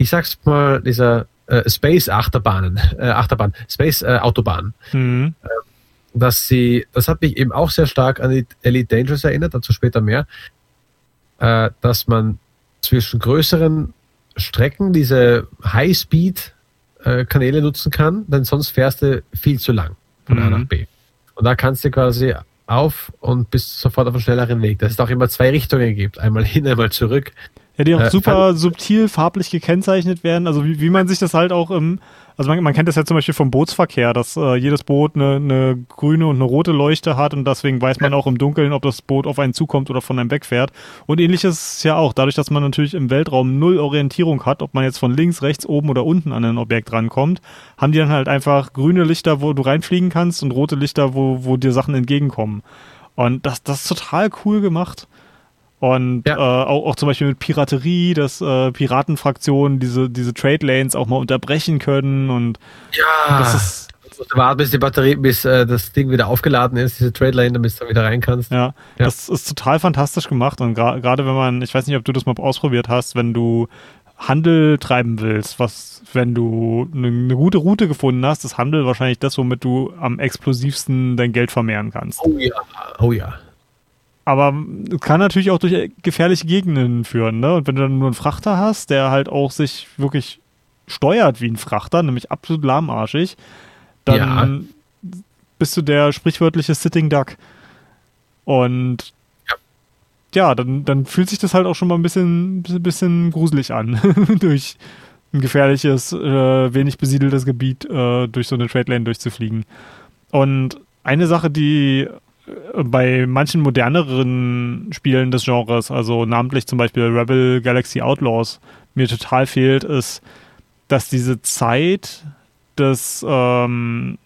ich sag's mal, dieser äh, Space Achterbahnen, äh, Achterbahn, Space äh, Autobahn. Mhm. Äh, dass sie, das hat mich eben auch sehr stark an die Elite Dangerous erinnert, dazu später mehr, äh, dass man zwischen größeren Strecken diese High-Speed-Kanäle äh, nutzen kann, denn sonst fährst du viel zu lang von mhm. A nach B. Und da kannst du quasi auf und bist sofort auf einem schnelleren Weg. Dass es auch immer zwei Richtungen gibt, einmal hin, einmal zurück. Ja, die auch äh, super subtil farblich gekennzeichnet werden. Also wie, wie man sich das halt auch im, also man, man kennt das ja zum Beispiel vom Bootsverkehr, dass äh, jedes Boot eine, eine grüne und eine rote Leuchte hat und deswegen weiß man auch im Dunkeln, ob das Boot auf einen zukommt oder von einem wegfährt. Und ähnlich ist ja auch, dadurch, dass man natürlich im Weltraum null Orientierung hat, ob man jetzt von links, rechts, oben oder unten an ein Objekt rankommt, haben die dann halt einfach grüne Lichter, wo du reinfliegen kannst und rote Lichter, wo, wo dir Sachen entgegenkommen. Und das, das ist total cool gemacht. Und ja. äh, auch, auch zum Beispiel mit Piraterie, dass äh, Piratenfraktionen diese, diese Trade Lanes auch mal unterbrechen können und ja. das ist warten, bis die Batterie, bis äh, das Ding wieder aufgeladen ist, diese Trade Lane, damit du wieder rein kannst. Ja, ja. das ist total fantastisch gemacht und gerade gra wenn man, ich weiß nicht, ob du das mal ausprobiert hast, wenn du Handel treiben willst, was, wenn du eine, eine gute Route gefunden hast, ist Handel wahrscheinlich das, womit du am explosivsten dein Geld vermehren kannst. Oh ja, oh ja. Aber kann natürlich auch durch gefährliche Gegenden führen, ne? Und wenn du dann nur einen Frachter hast, der halt auch sich wirklich steuert wie ein Frachter, nämlich absolut lahmarschig, dann ja. bist du der sprichwörtliche Sitting Duck. Und ja, ja dann, dann fühlt sich das halt auch schon mal ein bisschen, bisschen gruselig an, durch ein gefährliches, äh, wenig besiedeltes Gebiet äh, durch so eine Trade Lane durchzufliegen. Und eine Sache, die bei manchen moderneren Spielen des Genres, also namentlich zum Beispiel Rebel Galaxy Outlaws, mir total fehlt, ist, dass diese Zeit des, ähm,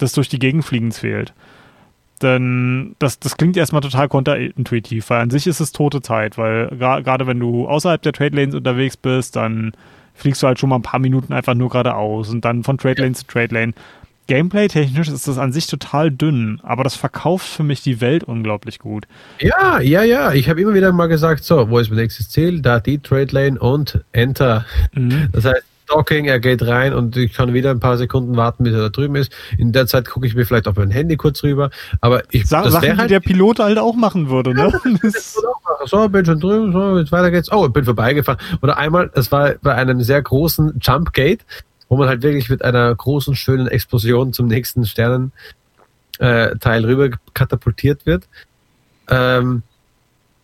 des durch die Gegend Fliegens fehlt. Denn das, das klingt erstmal total konterintuitiv, weil an sich ist es tote Zeit, weil gerade wenn du außerhalb der Trade Lanes unterwegs bist, dann fliegst du halt schon mal ein paar Minuten einfach nur geradeaus und dann von Trade Lane zu Trade Lane. Gameplay-technisch ist das an sich total dünn, aber das verkauft für mich die Welt unglaublich gut. Ja, ja, ja. Ich habe immer wieder mal gesagt, so, wo ist mein nächstes Ziel? Da die Trade Lane und Enter. Mhm. Das heißt, Docking, er geht rein und ich kann wieder ein paar Sekunden warten, bis er da drüben ist. In der Zeit gucke ich mir vielleicht auf mein Handy kurz rüber. Aber ich Sa Sachen, halt, die der Pilot halt auch machen würde, ne? Ja, so, bin schon drüben, so, jetzt weiter geht's. Oh, ich bin vorbeigefahren. Oder einmal, es war bei einem sehr großen Jumpgate wo man halt wirklich mit einer großen, schönen Explosion zum nächsten Sternenteil äh, rüber katapultiert wird. Ähm,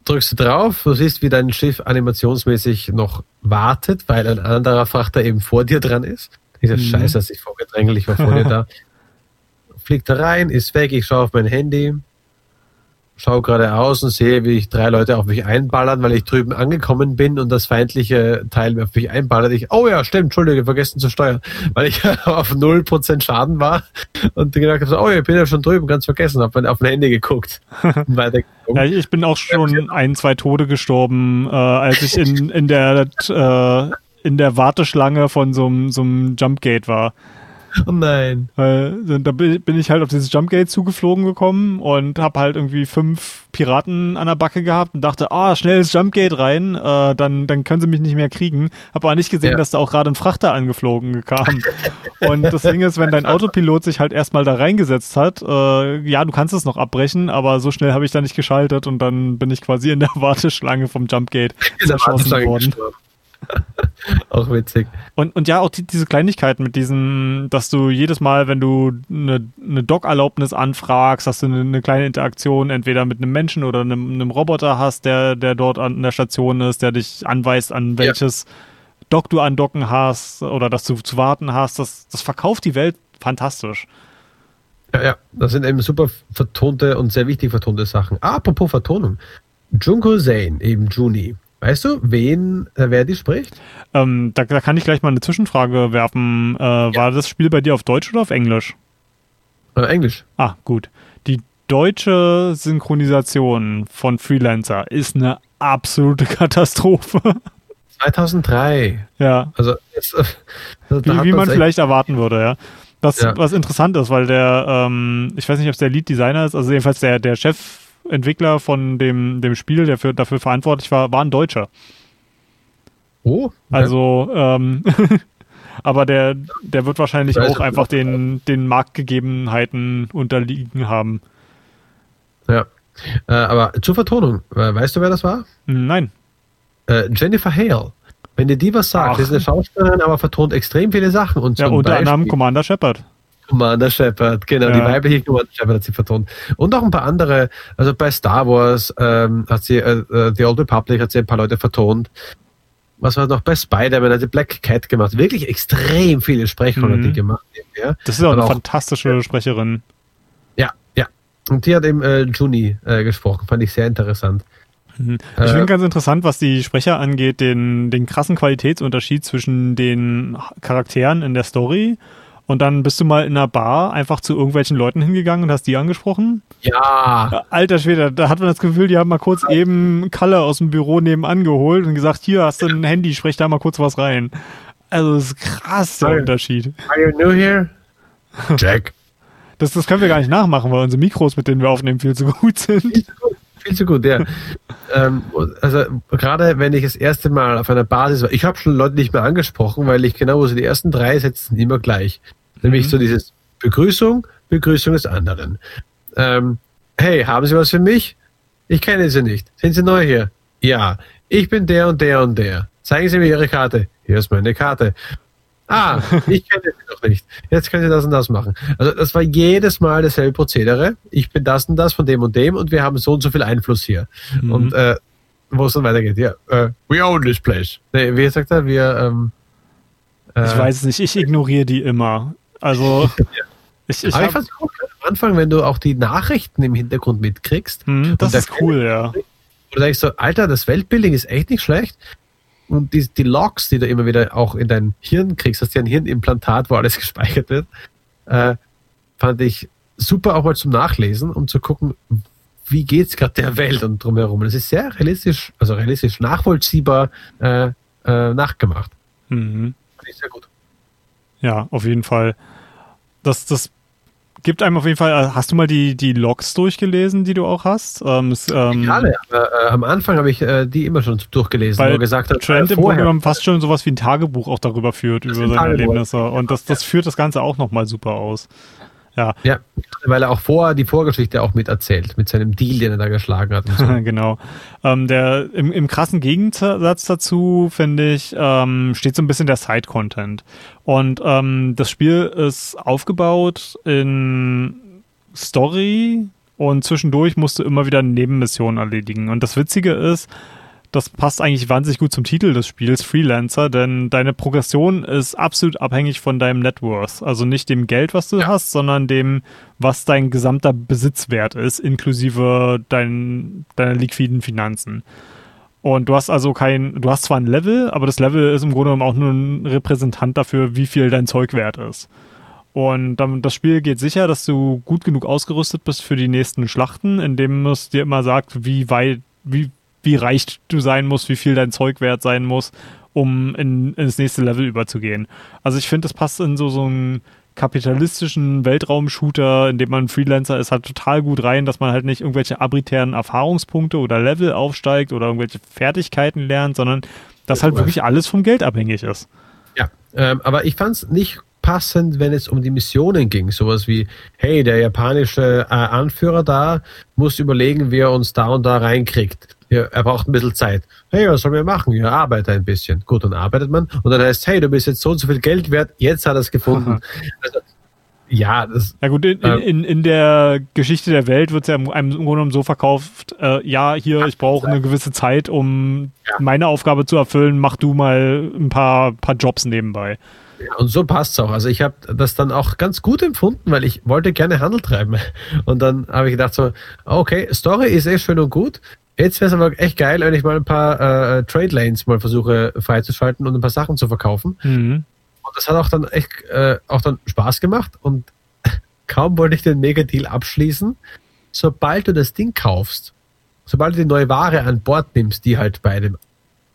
drückst du drauf, du siehst, wie dein Schiff animationsmäßig noch wartet, weil ein anderer Frachter eben vor dir dran ist. Dieser mhm. Scheiße, dass ich vorgedrängelt, ich war vor dir da. Fliegt da rein, ist weg, ich schaue auf mein Handy, schaue geradeaus und sehe, wie ich drei Leute auf mich einballern, weil ich drüben angekommen bin und das feindliche Teil auf mich einballert. Ich, oh ja, stimmt, Entschuldige, vergessen zu steuern, weil ich auf 0% Schaden war und gedacht habe, oh, ich bin ja schon drüben, ganz vergessen, habe auf mein Handy geguckt. ja, ich bin auch schon ein, zwei Tode gestorben, äh, als ich in, in der äh, in der Warteschlange von so einem Jumpgate war. Oh nein. Da bin ich halt auf dieses Jumpgate zugeflogen gekommen und habe halt irgendwie fünf Piraten an der Backe gehabt und dachte, ah, oh, schnell ins Jumpgate rein, äh, dann, dann können sie mich nicht mehr kriegen. Habe aber nicht gesehen, ja. dass da auch gerade ein Frachter angeflogen kam. und das Ding ist, wenn dein Autopilot sich halt erstmal da reingesetzt hat, äh, ja, du kannst es noch abbrechen, aber so schnell habe ich da nicht geschaltet und dann bin ich quasi in der Warteschlange vom Jumpgate zerschossen worden. Gestorben. auch witzig. Und, und ja, auch die, diese Kleinigkeiten mit diesem, dass du jedes Mal, wenn du eine, eine Dock-Erlaubnis anfragst, dass du eine, eine, kleine Interaktion entweder mit einem Menschen oder einem, einem, Roboter hast, der, der dort an der Station ist, der dich anweist, an welches ja. Dock du andocken hast oder dass du zu warten hast. Das, das verkauft die Welt fantastisch. Ja, ja, das sind eben super vertonte und sehr wichtig vertonte Sachen. Apropos Vertonung. Junko Zane, eben Juni, Weißt du, wen, äh, wer die spricht? Ähm, da, da, kann ich gleich mal eine Zwischenfrage werfen. Äh, ja. War das Spiel bei dir auf Deutsch oder auf Englisch? Äh, Englisch. Ah, gut. Die deutsche Synchronisation von Freelancer ist eine absolute Katastrophe. 2003. Ja. Also, jetzt, also wie, wie man vielleicht erwarten würde, ja. Was, ja. was interessant ist, weil der, ähm, ich weiß nicht, ob es der Lead-Designer ist, also jedenfalls der, der Chefentwickler von dem, dem Spiel, der für, dafür verantwortlich war, war ein Deutscher. Oh. Okay. Also, ähm, aber der, der wird wahrscheinlich auch einfach den, den Marktgegebenheiten unterliegen haben. Ja. Äh, aber zur Vertonung, äh, weißt du, wer das war? Nein. Äh, Jennifer Hale. Wenn dir die was sagt, Ach. ist eine Schauspielerin, aber vertont extrem viele Sachen. Und ja, unter anderem Commander Shepard. Commander Shepard, genau, ja. die weibliche Commander Shepard hat sie vertont. Und auch ein paar andere, also bei Star Wars ähm, hat sie, äh, äh The Old Republic hat sie ein paar Leute vertont. Was war noch bei Spider-Man, hat sie Black Cat gemacht. Wirklich extrem viele Sprechrolle mhm. die gemacht. Ja. Das ist auch eine auch, fantastische Sprecherin. Ja, ja. Und die hat eben äh, Juni äh, gesprochen, fand ich sehr interessant. Mhm. Ich äh, finde ganz interessant, was die Sprecher angeht, den, den krassen Qualitätsunterschied zwischen den Charakteren in der Story und dann bist du mal in einer Bar einfach zu irgendwelchen Leuten hingegangen und hast die angesprochen? Ja. Alter Schwede, da hat man das Gefühl, die haben mal kurz eben Kalle aus dem Büro nebenan geholt und gesagt, hier hast du ein Handy, sprech da mal kurz was rein. Also das ist krass, der Hi. Unterschied. Are you new here? Jack. Das, das können wir gar nicht nachmachen, weil unsere Mikros, mit denen wir aufnehmen, viel zu gut sind. Viel zu gut, ja. ähm, also gerade wenn ich das erste Mal auf einer Basis war, ich habe schon Leute nicht mehr angesprochen, weil ich genau wusste, die ersten drei Sätze immer gleich. Nämlich mhm. so dieses Begrüßung, Begrüßung des anderen. Ähm, hey, haben Sie was für mich? Ich kenne Sie nicht. Sind Sie neu hier? Ja. Ich bin der und der und der. Zeigen Sie mir Ihre Karte. Hier ist meine Karte. Ah, ich kenne sie noch nicht. Jetzt können Sie das und das machen. Also das war jedes Mal dasselbe Prozedere. Ich bin das und das von dem und dem und wir haben so und so viel Einfluss hier. Mhm. Und äh, wo es dann weitergeht, ja, uh, we own this place. Nee, wie sagt er, wir ähm, äh, Ich weiß es nicht, ich ignoriere die immer. Also ich, ich, Aber ich fand's cool, am Anfang, wenn du auch die Nachrichten im Hintergrund mitkriegst. Mhm, das ist cool, ja. Oder ich so, Alter, das Weltbuilding ist echt nicht schlecht. Und die, die Logs, die du immer wieder auch in dein Hirn kriegst, hast du ja ein Hirnimplantat, wo alles gespeichert wird, äh, fand ich super auch mal zum Nachlesen, um zu gucken, wie geht's gerade der Welt und drumherum. Das ist sehr realistisch, also realistisch nachvollziehbar äh, äh, nachgemacht. Mhm. Fand ich sehr gut. Ja, auf jeden Fall. Das, das gibt einem auf jeden Fall, äh, hast du mal die, die Logs durchgelesen, die du auch hast? Ähm, es, ähm, aber, äh, am Anfang habe ich äh, die immer schon durchgelesen, weil gesagt hat, Trent im Grunde fast schon sowas wie ein Tagebuch auch darüber führt, über seine Tagebuch. Erlebnisse. Und das, das führt das Ganze auch nochmal super aus. Ja. ja, weil er auch vor die Vorgeschichte auch mit erzählt, mit seinem Deal, den er da geschlagen hat. So. genau. Ähm, der, im, Im krassen Gegensatz dazu, finde ich, ähm, steht so ein bisschen der Side-Content. Und ähm, das Spiel ist aufgebaut in Story und zwischendurch musst du immer wieder Nebenmissionen erledigen. Und das Witzige ist, das passt eigentlich wahnsinnig gut zum Titel des Spiels, Freelancer, denn deine Progression ist absolut abhängig von deinem Net Worth. Also nicht dem Geld, was du ja. hast, sondern dem, was dein gesamter Besitzwert ist, inklusive dein, deiner liquiden Finanzen. Und du hast also kein, du hast zwar ein Level, aber das Level ist im Grunde genommen auch nur ein Repräsentant dafür, wie viel dein Zeug wert ist. Und dann, das Spiel geht sicher, dass du gut genug ausgerüstet bist für die nächsten Schlachten, indem es dir immer sagt, wie weit, wie wie reich du sein musst, wie viel dein Zeug wert sein muss, um in, ins nächste Level überzugehen. Also ich finde, das passt in so, so einen kapitalistischen Weltraum-Shooter, in dem man Freelancer ist, halt total gut rein, dass man halt nicht irgendwelche arbitären Erfahrungspunkte oder Level aufsteigt oder irgendwelche Fertigkeiten lernt, sondern dass halt wirklich alles vom Geld abhängig ist. Ja, ähm, aber ich fand es nicht passend, wenn es um die Missionen ging. Sowas wie, hey, der japanische äh, Anführer da muss überlegen, wie er uns da und da reinkriegt ja, er braucht ein bisschen Zeit. Hey, was sollen wir machen? Ja, arbeite ein bisschen. Gut, dann arbeitet man. Und dann heißt, hey, du bist jetzt so und so viel Geld wert, jetzt hat er es gefunden. Also, ja, das. Ja gut, in, äh, in, in der Geschichte der Welt wird es ja im, im Grunde genommen so verkauft, äh, ja, hier, ich brauche eine gewisse Zeit, um ja. meine Aufgabe zu erfüllen, mach du mal ein paar, paar Jobs nebenbei. Ja, und so passt es auch. Also ich habe das dann auch ganz gut empfunden, weil ich wollte gerne Handel treiben. Und dann habe ich gedacht so, okay, Story ist eh schön und gut, Jetzt wäre es aber echt geil, wenn ich mal ein paar äh, Trade Lanes mal versuche freizuschalten und ein paar Sachen zu verkaufen. Mhm. Und das hat auch dann echt äh, auch dann Spaß gemacht und kaum wollte ich den Mega-Deal abschließen, sobald du das Ding kaufst, sobald du die neue Ware an Bord nimmst, die halt bei dem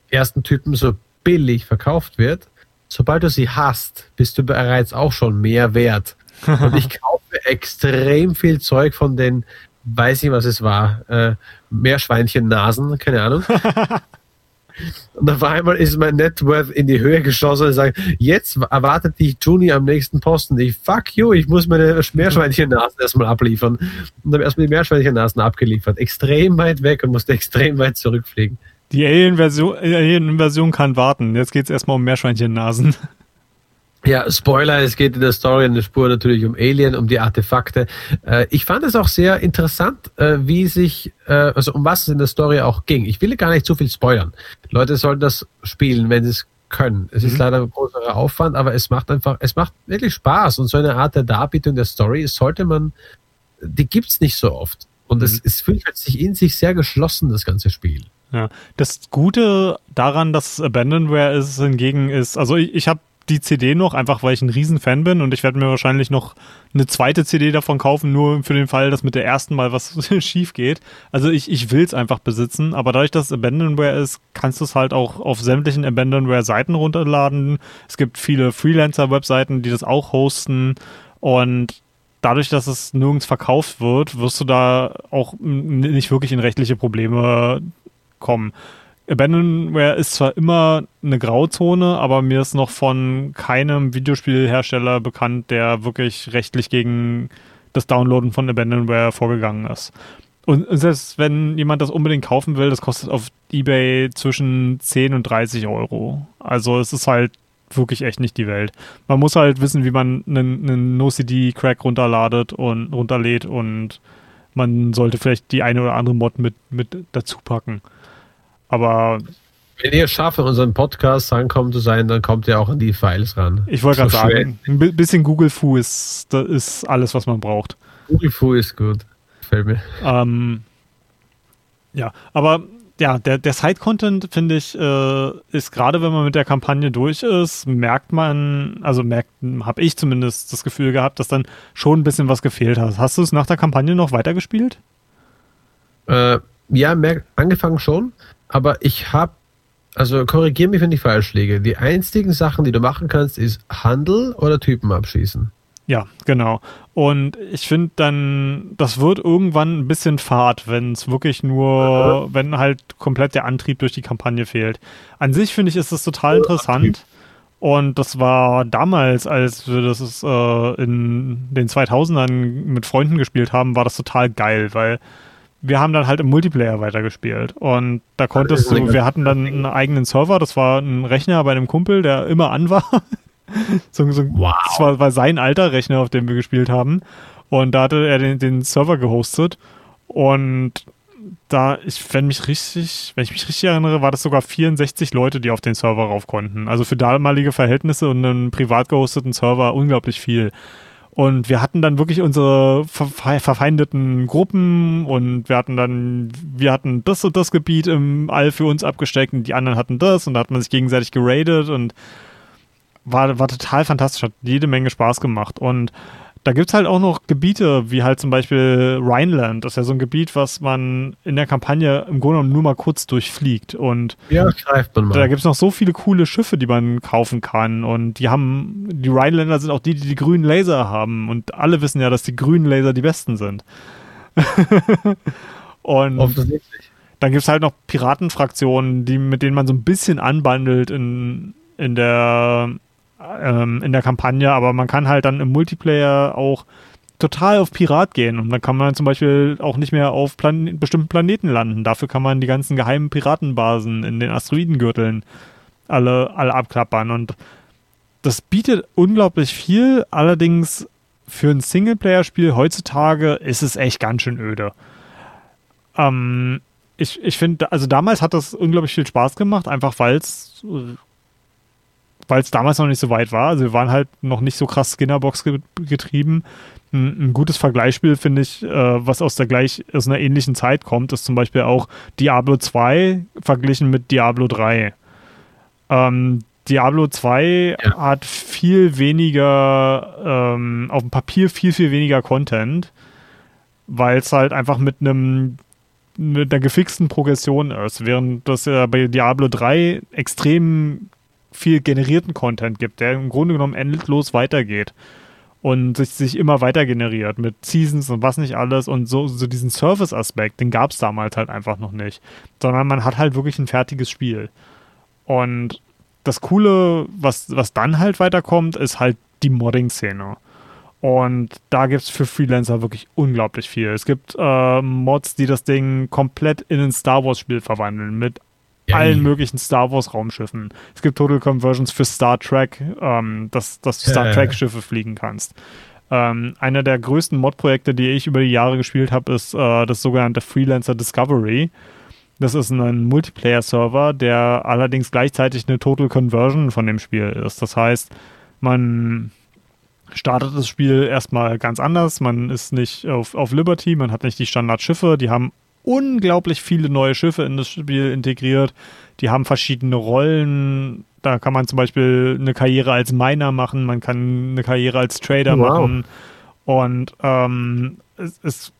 ersten Typen so billig verkauft wird, sobald du sie hast, bist du bereits auch schon mehr wert. Und ich kaufe extrem viel Zeug von den, weiß ich was es war, äh, Meerschweinchen-Nasen, keine Ahnung. Und auf einmal ist mein Networth in die Höhe geschossen und sagt, jetzt erwartet dich Juni am nächsten Posten. Ich fuck you, ich muss meine Meerschweinchen-Nasen erstmal abliefern. Und habe erstmal die Meerschweinchen-Nasen abgeliefert. Extrem weit weg und musste extrem weit zurückfliegen. Die Alien-Version Alien kann warten. Jetzt geht es erstmal um Meerschweinchen-Nasen. Ja, Spoiler, es geht in der Story in der Spur natürlich um Alien, um die Artefakte. Äh, ich fand es auch sehr interessant, äh, wie sich, äh, also um was es in der Story auch ging. Ich will gar nicht zu viel spoilern. Leute sollen das spielen, wenn sie es können. Es mhm. ist leider ein größerer Aufwand, aber es macht einfach, es macht wirklich Spaß und so eine Art der Darbietung der Story sollte man, die gibt's nicht so oft. Und mhm. es, es fühlt sich in sich sehr geschlossen, das ganze Spiel. Ja, das Gute daran, dass es Abandonware ist, hingegen ist, also ich, ich habe die CD noch, einfach weil ich ein Riesenfan bin und ich werde mir wahrscheinlich noch eine zweite CD davon kaufen, nur für den Fall, dass mit der ersten mal was schief geht. Also ich, ich will es einfach besitzen, aber dadurch, dass es Abandonware ist, kannst du es halt auch auf sämtlichen Abandonware-Seiten runterladen. Es gibt viele Freelancer-Webseiten, die das auch hosten und dadurch, dass es nirgends verkauft wird, wirst du da auch nicht wirklich in rechtliche Probleme kommen. Abandonware ist zwar immer eine Grauzone, aber mir ist noch von keinem Videospielhersteller bekannt, der wirklich rechtlich gegen das Downloaden von Abandonware vorgegangen ist. Und selbst wenn jemand das unbedingt kaufen will, das kostet auf eBay zwischen 10 und 30 Euro. Also es ist halt wirklich echt nicht die Welt. Man muss halt wissen, wie man einen, einen NoCD-Crack runterladet und runterlädt und man sollte vielleicht die eine oder andere Mod mit, mit dazu packen. Aber wenn ihr schafft, in unseren Podcast rankommen zu sein, dann kommt ihr auch an die Files ran. Ich wollte gerade sagen, ein bisschen Google Fu ist, ist alles, was man braucht. Google Fu ist gut. Gefällt mir. Ähm, ja, aber ja, der, der Side-Content, finde ich, äh, ist gerade, wenn man mit der Kampagne durch ist, merkt man, also merkt, habe ich zumindest das Gefühl gehabt, dass dann schon ein bisschen was gefehlt hat. Hast du es nach der Kampagne noch weitergespielt? Äh, ja, merk, angefangen schon. Aber ich habe, also korrigiere mich, wenn ich falsch liege. Die einzigen Sachen, die du machen kannst, ist Handel oder Typen abschießen. Ja, genau. Und ich finde dann, das wird irgendwann ein bisschen fad, wenn es wirklich nur, mhm. wenn halt komplett der Antrieb durch die Kampagne fehlt. An sich finde ich, ist das total interessant. Und das war damals, als wir das äh, in den 2000ern mit Freunden gespielt haben, war das total geil, weil wir haben dann halt im Multiplayer weitergespielt. Und da konntest du, wir hatten dann einen eigenen Server, das war ein Rechner bei einem Kumpel, der immer an war. so, so, wow. Das war, war, sein alter Rechner, auf dem wir gespielt haben. Und da hatte er den, den Server gehostet. Und da, ich, wenn mich richtig, wenn ich mich richtig erinnere, war das sogar 64 Leute, die auf den Server rauf konnten. Also für damalige Verhältnisse und einen privat gehosteten Server unglaublich viel. Und wir hatten dann wirklich unsere verfeindeten Gruppen und wir hatten dann, wir hatten das und das Gebiet im All für uns abgesteckt und die anderen hatten das und da hat man sich gegenseitig geradet und war, war total fantastisch, hat jede Menge Spaß gemacht. Und da gibt es halt auch noch Gebiete, wie halt zum Beispiel Rhineland. Das ist ja so ein Gebiet, was man in der Kampagne im Grunde genommen nur mal kurz durchfliegt. Und ja, greift man mal. da gibt es noch so viele coole Schiffe, die man kaufen kann. Und die haben, die Rhinelander sind auch die, die die grünen Laser haben. Und alle wissen ja, dass die grünen Laser die besten sind. und dann gibt es halt noch Piratenfraktionen, die, mit denen man so ein bisschen anbandelt in, in der ähm, in der Kampagne, aber man kann halt dann im Multiplayer auch total auf Pirat gehen und dann kann man zum Beispiel auch nicht mehr auf Plan bestimmten Planeten landen. Dafür kann man die ganzen geheimen Piratenbasen in den Asteroidengürteln alle, alle abklappern und das bietet unglaublich viel, allerdings für ein Singleplayer-Spiel heutzutage ist es echt ganz schön öde. Ähm, ich ich finde, also damals hat das unglaublich viel Spaß gemacht, einfach weil es weil es damals noch nicht so weit war. Also wir waren halt noch nicht so krass Skinnerbox getrieben. Ein, ein gutes Vergleichsspiel, finde ich, äh, was aus der gleich, aus einer ähnlichen Zeit kommt, ist zum Beispiel auch Diablo 2 verglichen mit Diablo 3. Ähm, Diablo 2 ja. hat viel weniger, ähm, auf dem Papier viel, viel weniger Content, weil es halt einfach mit einem mit einer gefixten Progression ist, während das ja bei Diablo 3 extrem viel generierten Content gibt, der im Grunde genommen endlos weitergeht und sich, sich immer weiter generiert mit Seasons und was nicht alles und so, so diesen Service-Aspekt, den gab es damals halt einfach noch nicht, sondern man hat halt wirklich ein fertiges Spiel. Und das Coole, was, was dann halt weiterkommt, ist halt die Modding-Szene. Und da gibt es für Freelancer wirklich unglaublich viel. Es gibt äh, Mods, die das Ding komplett in ein Star Wars-Spiel verwandeln, mit ja, allen möglichen Star Wars-Raumschiffen. Es gibt Total Conversions für Star Trek, ähm, dass, dass du Star Trek-Schiffe fliegen kannst. Ähm, einer der größten Mod-Projekte, die ich über die Jahre gespielt habe, ist äh, das sogenannte Freelancer Discovery. Das ist ein Multiplayer-Server, der allerdings gleichzeitig eine Total Conversion von dem Spiel ist. Das heißt, man startet das Spiel erstmal ganz anders. Man ist nicht auf, auf Liberty, man hat nicht die Standardschiffe. Die haben unglaublich viele neue Schiffe in das Spiel integriert. Die haben verschiedene Rollen. Da kann man zum Beispiel eine Karriere als Miner machen, man kann eine Karriere als Trader wow. machen. Und ähm, es, es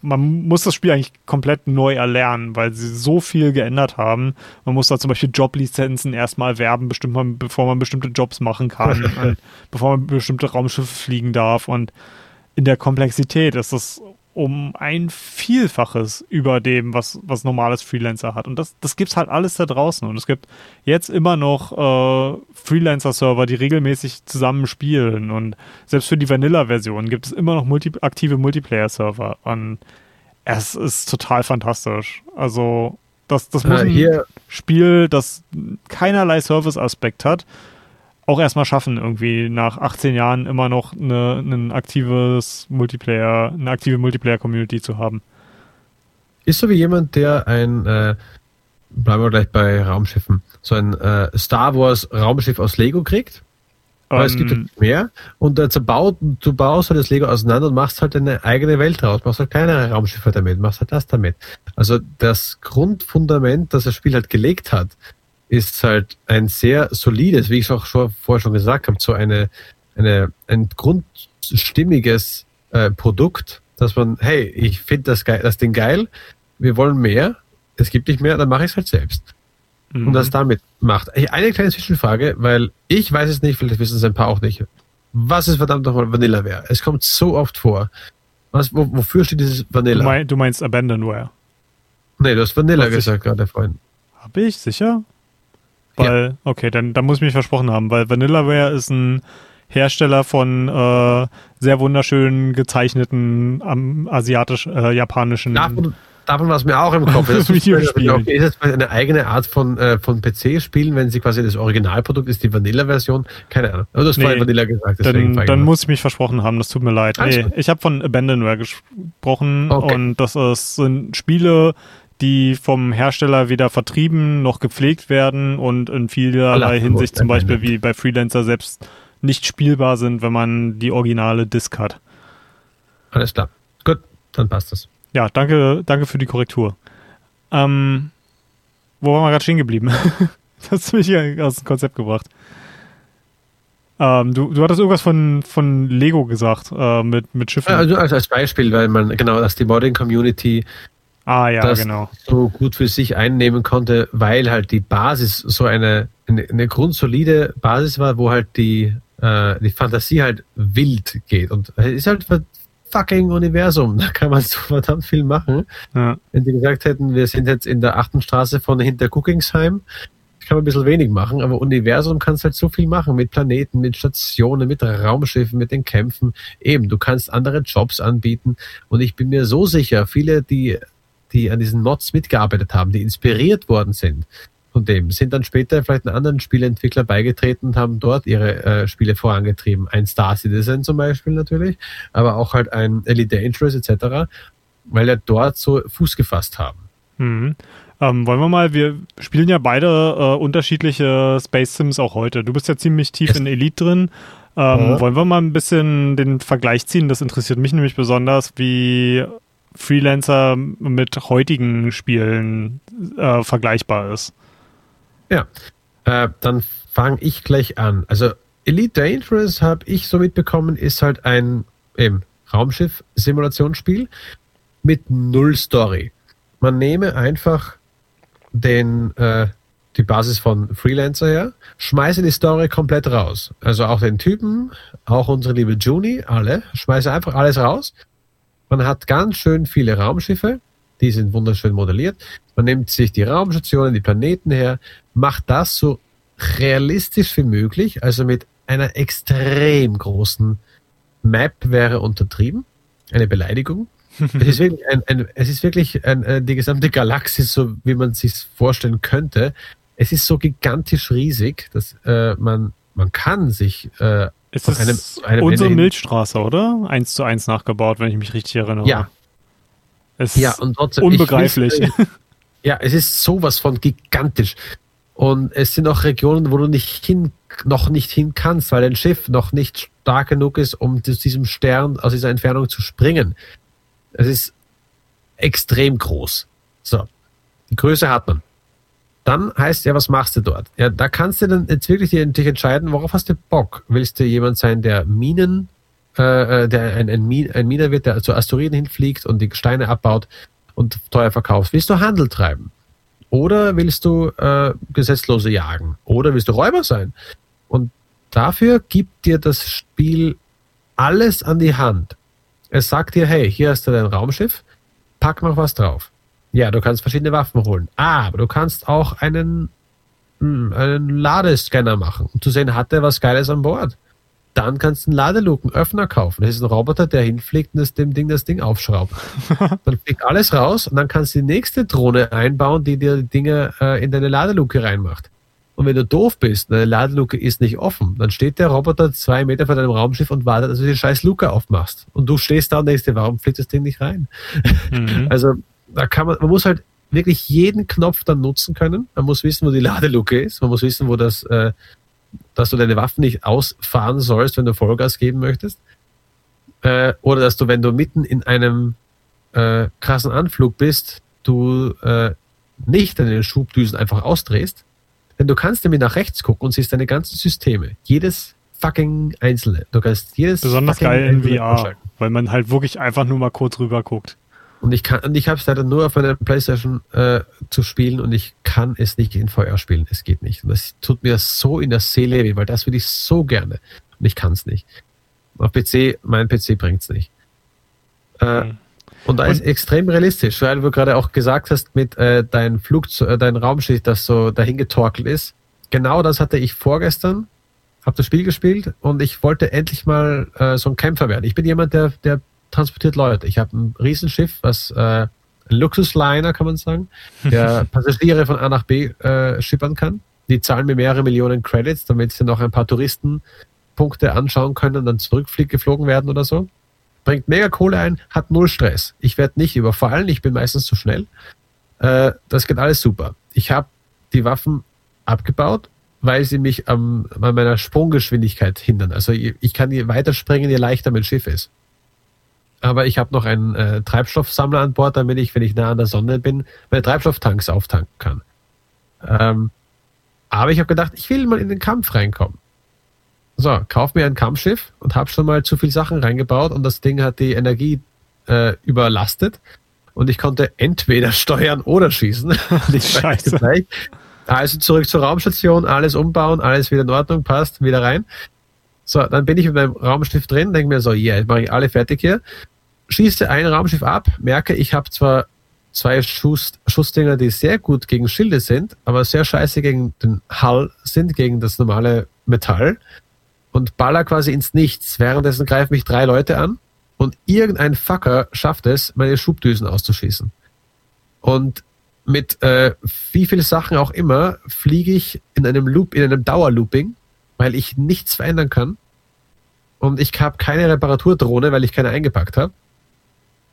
man muss das Spiel eigentlich komplett neu erlernen, weil sie so viel geändert haben. Man muss da zum Beispiel Joblizenzen erstmal erwerben, bestimmt man, bevor man bestimmte Jobs machen kann, bevor man bestimmte Raumschiffe fliegen darf. Und in der Komplexität ist das um ein Vielfaches über dem, was, was normales Freelancer hat. Und das, das es halt alles da draußen. Und es gibt jetzt immer noch äh, Freelancer-Server, die regelmäßig zusammen spielen. Und selbst für die Vanilla-Version gibt es immer noch multi aktive Multiplayer-Server. Und es ist total fantastisch. Also, das, das muss ein Spiel, das keinerlei Service-Aspekt hat, auch erstmal schaffen, irgendwie nach 18 Jahren immer noch eine, ein aktives Multiplayer, eine aktive Multiplayer-Community zu haben. Ist so wie jemand, der ein, äh, bleiben wir gleich bei Raumschiffen, so ein äh, Star Wars Raumschiff aus Lego kriegt. Weil um, es gibt ähm, mehr und äh, zerbaut, du baust halt das Lego auseinander und machst halt eine eigene Welt draus, machst halt keine Raumschiffe damit, machst halt das damit. Also das Grundfundament, das das Spiel halt gelegt hat, ist halt ein sehr solides, wie ich es auch schon, vorher schon gesagt habe, so eine, eine, ein grundstimmiges äh, Produkt, dass man, hey, ich finde das, geil, das Ding geil, wir wollen mehr, es gibt nicht mehr, dann mache ich es halt selbst. Mhm. Und das damit macht. Eine kleine Zwischenfrage, weil ich weiß es nicht, vielleicht wissen es ein paar auch nicht. Was ist verdammt nochmal Vanillaware? Es kommt so oft vor. Was, wo, wofür steht dieses Vanilla? Du, mein, du meinst Abandonware? Nee, du hast Vanilla Was gesagt gerade, Freund. Hab ich, sicher? Weil, ja. okay, dann, dann muss ich mich versprochen haben, weil Vanillaware ist ein Hersteller von äh, sehr wunderschön gezeichneten um, asiatisch-japanischen. Äh, davon, davon war es mir auch im Kopf. Das Videospielen. Ist es eine eigene Art von, äh, von PC-Spielen, wenn sie quasi das Originalprodukt ist, die Vanilla-Version? Keine Ahnung. Aber du hast nee, vorhin Vanilla gesagt. Dann, dann muss ich mich versprochen haben, das tut mir leid. Nee, ich habe von Abandonware gesprochen okay. und das ist, sind Spiele, die vom Hersteller weder vertrieben noch gepflegt werden und in vielerlei Hinsicht zum Beispiel wie bei Freelancer selbst nicht spielbar sind, wenn man die originale Disk hat. Alles klar. Gut, dann passt das. Ja, danke, danke für die Korrektur. Ähm, wo waren wir gerade stehen geblieben? das hast mich hier aus dem Konzept gebracht. Ähm, du, du hattest irgendwas von, von Lego gesagt, äh, mit, mit Schiffen. Also als Beispiel, weil man, genau, dass die Modding-Community ah, ja, das genau. so gut für sich einnehmen konnte, weil halt die Basis so eine, eine, eine grundsolide Basis war, wo halt die, äh, die Fantasie halt wild geht. Und es ist halt fucking Universum. Da kann man so verdammt viel machen. Ja. Wenn die gesagt hätten, wir sind jetzt in der achten Straße von hinter Cookingsheim, kann man ein bisschen wenig machen, aber Universum kannst halt so viel machen mit Planeten, mit Stationen, mit Raumschiffen, mit den Kämpfen. Eben, du kannst andere Jobs anbieten und ich bin mir so sicher, viele, die die an diesen Mods mitgearbeitet haben, die inspiriert worden sind von dem, sind dann später vielleicht einen anderen Spieleentwickler beigetreten und haben dort ihre äh, Spiele vorangetrieben. Ein Star Citizen zum Beispiel natürlich, aber auch halt ein Elite Dangerous etc., weil er dort so Fuß gefasst haben. Mhm. Ähm, wollen wir mal, wir spielen ja beide äh, unterschiedliche Space Sims auch heute. Du bist ja ziemlich tief yes. in Elite drin. Ähm, mhm. Wollen wir mal ein bisschen den Vergleich ziehen? Das interessiert mich nämlich besonders, wie Freelancer mit heutigen Spielen äh, vergleichbar ist. Ja, äh, dann fange ich gleich an. Also Elite Dangerous habe ich so mitbekommen, ist halt ein Raumschiff-Simulationsspiel mit null Story. Man nehme einfach den, äh, die Basis von Freelancer her, schmeiße die Story komplett raus. Also auch den Typen, auch unsere liebe Juni, alle, schmeiße einfach alles raus. Man hat ganz schön viele Raumschiffe, die sind wunderschön modelliert. Man nimmt sich die Raumstationen, die Planeten her, macht das so realistisch wie möglich, also mit einer extrem großen Map wäre untertrieben, eine Beleidigung. es ist wirklich, ein, ein, es ist wirklich ein, äh, die gesamte Galaxis, so wie man sich vorstellen könnte. Es ist so gigantisch riesig, dass äh, man, man kann sich äh, es ist einem, einem unsere Milchstraße, oder? Eins zu eins nachgebaut, wenn ich mich richtig erinnere. Ja. Es ja, und trotzdem, unbegreiflich. Wüsste, ja, es ist sowas von gigantisch. Und es sind auch Regionen, wo du nicht hin, noch nicht hin kannst, weil dein Schiff noch nicht stark genug ist, um aus diesem Stern, aus dieser Entfernung zu springen. Es ist extrem groß. So. Die Größe hat man. Dann heißt ja, was machst du dort? Ja, da kannst du dann jetzt wirklich dich entscheiden, worauf hast du Bock? Willst du jemand sein, der Minen, äh, äh der ein, ein, Min, ein Miner wird, der zu Asteroiden hinfliegt und die Steine abbaut und teuer verkauft? Willst du Handel treiben? Oder willst du äh, Gesetzlose jagen? Oder willst du Räuber sein? Und dafür gibt dir das Spiel alles an die Hand. Es sagt dir, hey, hier hast du dein Raumschiff, pack noch was drauf. Ja, du kannst verschiedene Waffen holen. Ah, aber du kannst auch einen, hm, einen Ladescanner machen, um zu sehen, hat der was Geiles an Bord. Dann kannst du einen Ladelukenöffner kaufen. Das ist ein Roboter, der hinfliegt und das dem Ding das Ding aufschraubt. dann fliegt alles raus und dann kannst du die nächste Drohne einbauen, die dir Dinge äh, in deine Ladeluke reinmacht. Und wenn du doof bist, eine Ladeluke ist nicht offen, dann steht der Roboter zwei Meter vor deinem Raumschiff und wartet, dass du die scheiß Luke aufmachst. Und du stehst da und denkst dir, warum fliegt das Ding nicht rein? Mhm. Also, da kann man, man muss halt wirklich jeden Knopf dann nutzen können. Man muss wissen, wo die Ladeluke ist. Man muss wissen, wo das, äh, dass du deine Waffen nicht ausfahren sollst, wenn du Vollgas geben möchtest. Äh, oder dass du, wenn du mitten in einem äh, krassen Anflug bist, du äh, nicht deine Schubdüsen einfach ausdrehst, denn du kannst nämlich nach rechts gucken und siehst deine ganzen Systeme. Jedes fucking einzelne. Du kannst jedes Besonders geil in VR, weil man halt wirklich einfach nur mal kurz rüber guckt. Und ich kann, und ich habe es leider nur auf meiner Playstation äh, zu spielen und ich kann es nicht in VR spielen. Es geht nicht. Und das tut mir so in der Seele weh, weil das würde ich so gerne. Und ich kann es nicht. Auf PC, mein PC bringt's nicht. Äh, mhm. Und da ist extrem realistisch, weil du gerade auch gesagt hast, mit äh, dein Flugzeug, äh, dein Raumschiff, das so dahin getorkelt ist. Genau das hatte ich vorgestern, habe das Spiel gespielt und ich wollte endlich mal äh, so ein Kämpfer werden. Ich bin jemand, der, der transportiert Leute. Ich habe ein Riesenschiff, was äh, ein Luxusliner, kann man sagen, der Passagiere von A nach B äh, schippern kann. Die zahlen mir mehrere Millionen Credits, damit sie noch ein paar Touristenpunkte anschauen können und dann zurückgeflogen werden oder so bringt mega Kohle ein, hat null Stress. Ich werde nicht überfallen, ich bin meistens zu schnell. Äh, das geht alles super. Ich habe die Waffen abgebaut, weil sie mich an meiner Sprunggeschwindigkeit hindern. Also ich, ich kann je weiter springen, je leichter mein Schiff ist. Aber ich habe noch einen äh, Treibstoffsammler an Bord, damit ich, wenn ich nah an der Sonne bin, meine Treibstofftanks auftanken kann. Ähm, aber ich habe gedacht, ich will mal in den Kampf reinkommen. So, kauf mir ein Kampfschiff und hab schon mal zu viel Sachen reingebaut und das Ding hat die Energie äh, überlastet und ich konnte entweder steuern oder schießen. Scheiße. Also zurück zur Raumstation, alles umbauen, alles wieder in Ordnung, passt, wieder rein. So, dann bin ich mit meinem Raumschiff drin, denke mir so, yeah, jetzt mache ich alle fertig hier. Schieße ein Raumschiff ab, merke, ich habe zwar zwei Schuss, Schussdinger, die sehr gut gegen Schilde sind, aber sehr scheiße gegen den Hull sind, gegen das normale Metall und baller quasi ins Nichts. Währenddessen greifen mich drei Leute an und irgendein Fucker schafft es, meine Schubdüsen auszuschießen. Und mit äh, wie viele Sachen auch immer fliege ich in einem Loop, in einem Dauerlooping, weil ich nichts verändern kann. Und ich habe keine Reparaturdrohne, weil ich keine eingepackt habe.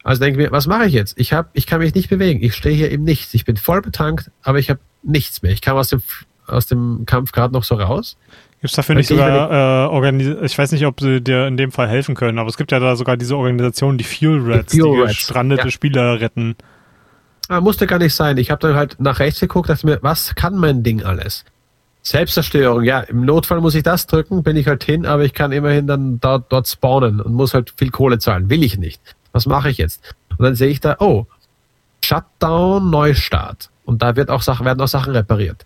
Also denke ich mir, was mache ich jetzt? Ich, hab, ich kann mich nicht bewegen. Ich stehe hier im Nichts. Ich bin voll betankt, aber ich habe nichts mehr. Ich kam aus dem, aus dem Kampf gerade noch so raus. Gibt es dafür nicht sogar, äh, Organis ich weiß nicht, ob sie dir in dem Fall helfen können, aber es gibt ja da sogar diese Organisation, die Fuel Rats, die, Fuel die Rats. gestrandete ja. Spieler retten. Ah, musste gar nicht sein. Ich habe dann halt nach rechts geguckt, dachte mir, was kann mein Ding alles? Selbstzerstörung, ja, im Notfall muss ich das drücken, bin ich halt hin, aber ich kann immerhin dann dort, dort spawnen und muss halt viel Kohle zahlen. Will ich nicht. Was mache ich jetzt? Und dann sehe ich da, oh, Shutdown, Neustart. Und da wird auch werden auch Sachen repariert.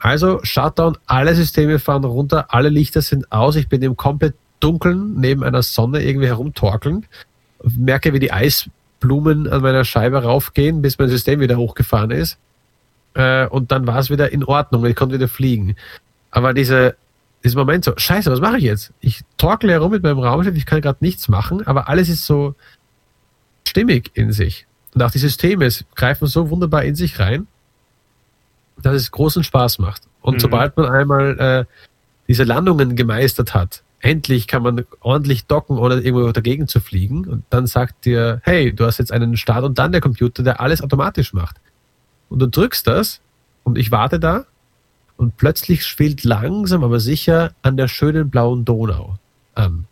Also Shutdown, alle Systeme fahren runter, alle Lichter sind aus, ich bin im komplett Dunkeln neben einer Sonne irgendwie herumtorkelnd, merke, wie die Eisblumen an meiner Scheibe raufgehen, bis mein System wieder hochgefahren ist. Äh, und dann war es wieder in Ordnung, ich konnte wieder fliegen. Aber diese, dieser Moment so, scheiße, was mache ich jetzt? Ich torkle herum mit meinem Raumschiff, ich kann gerade nichts machen, aber alles ist so stimmig in sich. Und auch die Systeme greifen so wunderbar in sich rein dass es großen Spaß macht. Und mhm. sobald man einmal äh, diese Landungen gemeistert hat, endlich kann man ordentlich docken, ohne irgendwo dagegen zu fliegen. Und dann sagt dir, hey, du hast jetzt einen Start und dann der Computer, der alles automatisch macht. Und du drückst das und ich warte da und plötzlich spielt langsam, aber sicher an der schönen blauen Donau an.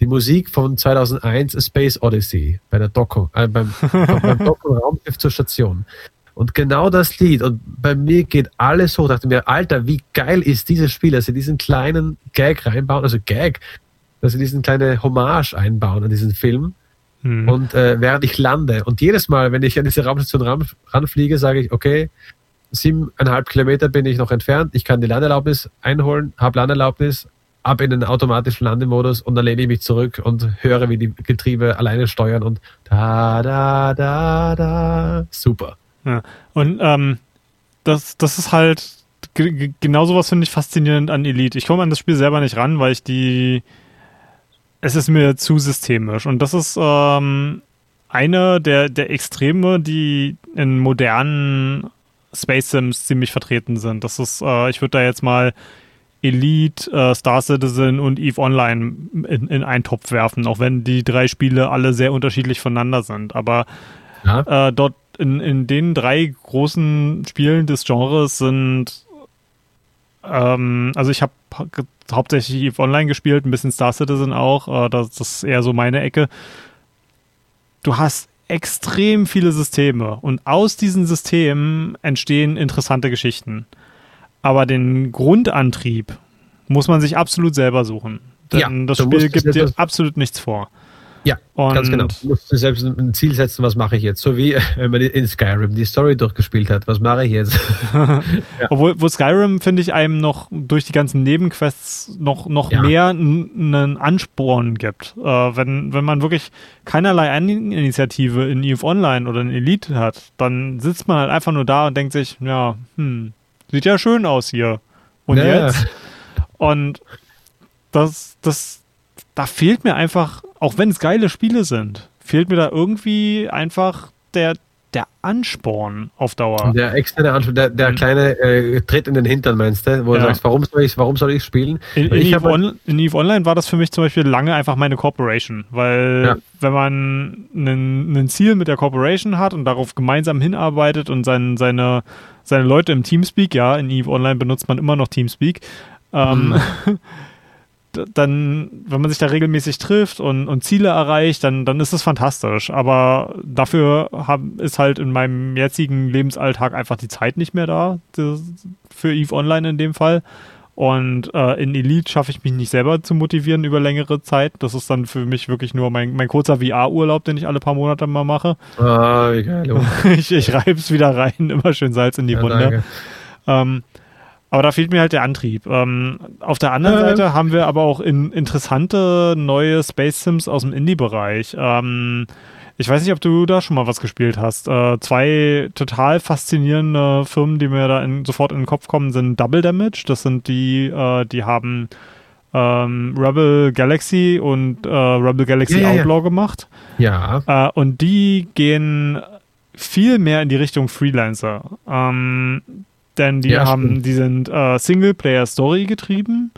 Die Musik von 2001 A Space Odyssey bei der Doku, äh, beim, beim Doku Raumschiff zur Station. Und genau das Lied, und bei mir geht alles hoch, dachte mir, Alter, wie geil ist dieses Spiel, dass sie diesen kleinen Gag reinbauen, also Gag, dass sie diesen kleinen Hommage einbauen an diesen Film. Hm. Und äh, während ich lande, und jedes Mal, wenn ich an diese Raumstation ran, ranfliege, sage ich, okay, siebeneinhalb Kilometer bin ich noch entfernt, ich kann die Landerlaubnis einholen, habe Landerlaubnis, ab in den automatischen Landemodus und dann lehne ich mich zurück und höre, wie die Getriebe alleine steuern und da, da, da, da, super. Ja. Und ähm, das, das ist halt genau sowas finde ich faszinierend an Elite. Ich komme an das Spiel selber nicht ran, weil ich die. Es ist mir zu systemisch. Und das ist ähm, eine der, der Extreme, die in modernen Space Sims ziemlich vertreten sind. Das ist, äh, ich würde da jetzt mal Elite, äh, Star Citizen und EVE Online in, in einen Topf werfen, auch wenn die drei Spiele alle sehr unterschiedlich voneinander sind. Aber ja. äh, dort in, in den drei großen Spielen des Genres sind, ähm, also ich habe hauptsächlich EVE Online gespielt, ein bisschen Star Citizen auch, äh, das, das ist eher so meine Ecke. Du hast extrem viele Systeme und aus diesen Systemen entstehen interessante Geschichten. Aber den Grundantrieb muss man sich absolut selber suchen. Denn ja, das Spiel gibt dir absolut nichts vor. Ja, und ganz genau. Du musst dir selbst ein Ziel setzen, was mache ich jetzt? So wie wenn man in Skyrim die Story durchgespielt hat, was mache ich jetzt? ja. Obwohl wo Skyrim, finde ich, einem noch durch die ganzen Nebenquests noch, noch ja. mehr einen Ansporn gibt. Äh, wenn, wenn man wirklich keinerlei Initiative in EVE Online oder in Elite hat, dann sitzt man halt einfach nur da und denkt sich, ja, hm, sieht ja schön aus hier. Und ja. jetzt? Und das, das, da fehlt mir einfach, auch wenn es geile Spiele sind, fehlt mir da irgendwie einfach der, der Ansporn auf Dauer. Der externe Ansporn, der, der mhm. kleine äh, Tritt in den Hintern, meinst du? Wo ja. du sagst, warum soll ich warum soll ich spielen? In, in, Eve On, in, Eve Online war das für mich zum Beispiel lange einfach meine Corporation, weil ja. wenn man ein Ziel mit der Corporation hat und darauf gemeinsam hinarbeitet und sein, seine, seine Leute im Teamspeak, ja, in Eve Online benutzt man immer noch Teamspeak, ähm, mhm. dann, wenn man sich da regelmäßig trifft und, und Ziele erreicht, dann, dann ist es fantastisch. Aber dafür hab, ist halt in meinem jetzigen Lebensalltag einfach die Zeit nicht mehr da, für EVE Online in dem Fall. Und äh, in Elite schaffe ich mich nicht selber zu motivieren über längere Zeit. Das ist dann für mich wirklich nur mein, mein kurzer VR-Urlaub, den ich alle paar Monate mal mache. Ah, wie geil. ich ich reibe es wieder rein, immer schön Salz in die ja, Wunde. Ähm, aber da fehlt mir halt der Antrieb. Ähm, auf der anderen äh. Seite haben wir aber auch in, interessante neue Space Sims aus dem Indie-Bereich. Ähm, ich weiß nicht, ob du da schon mal was gespielt hast. Äh, zwei total faszinierende Firmen, die mir da in, sofort in den Kopf kommen, sind Double Damage. Das sind die, äh, die haben ähm, Rebel Galaxy und äh, Rebel Galaxy ja, Outlaw ja. gemacht. Ja. Äh, und die gehen viel mehr in die Richtung Freelancer. Ähm, denn die ja, haben, die sind äh, Singleplayer-Story getrieben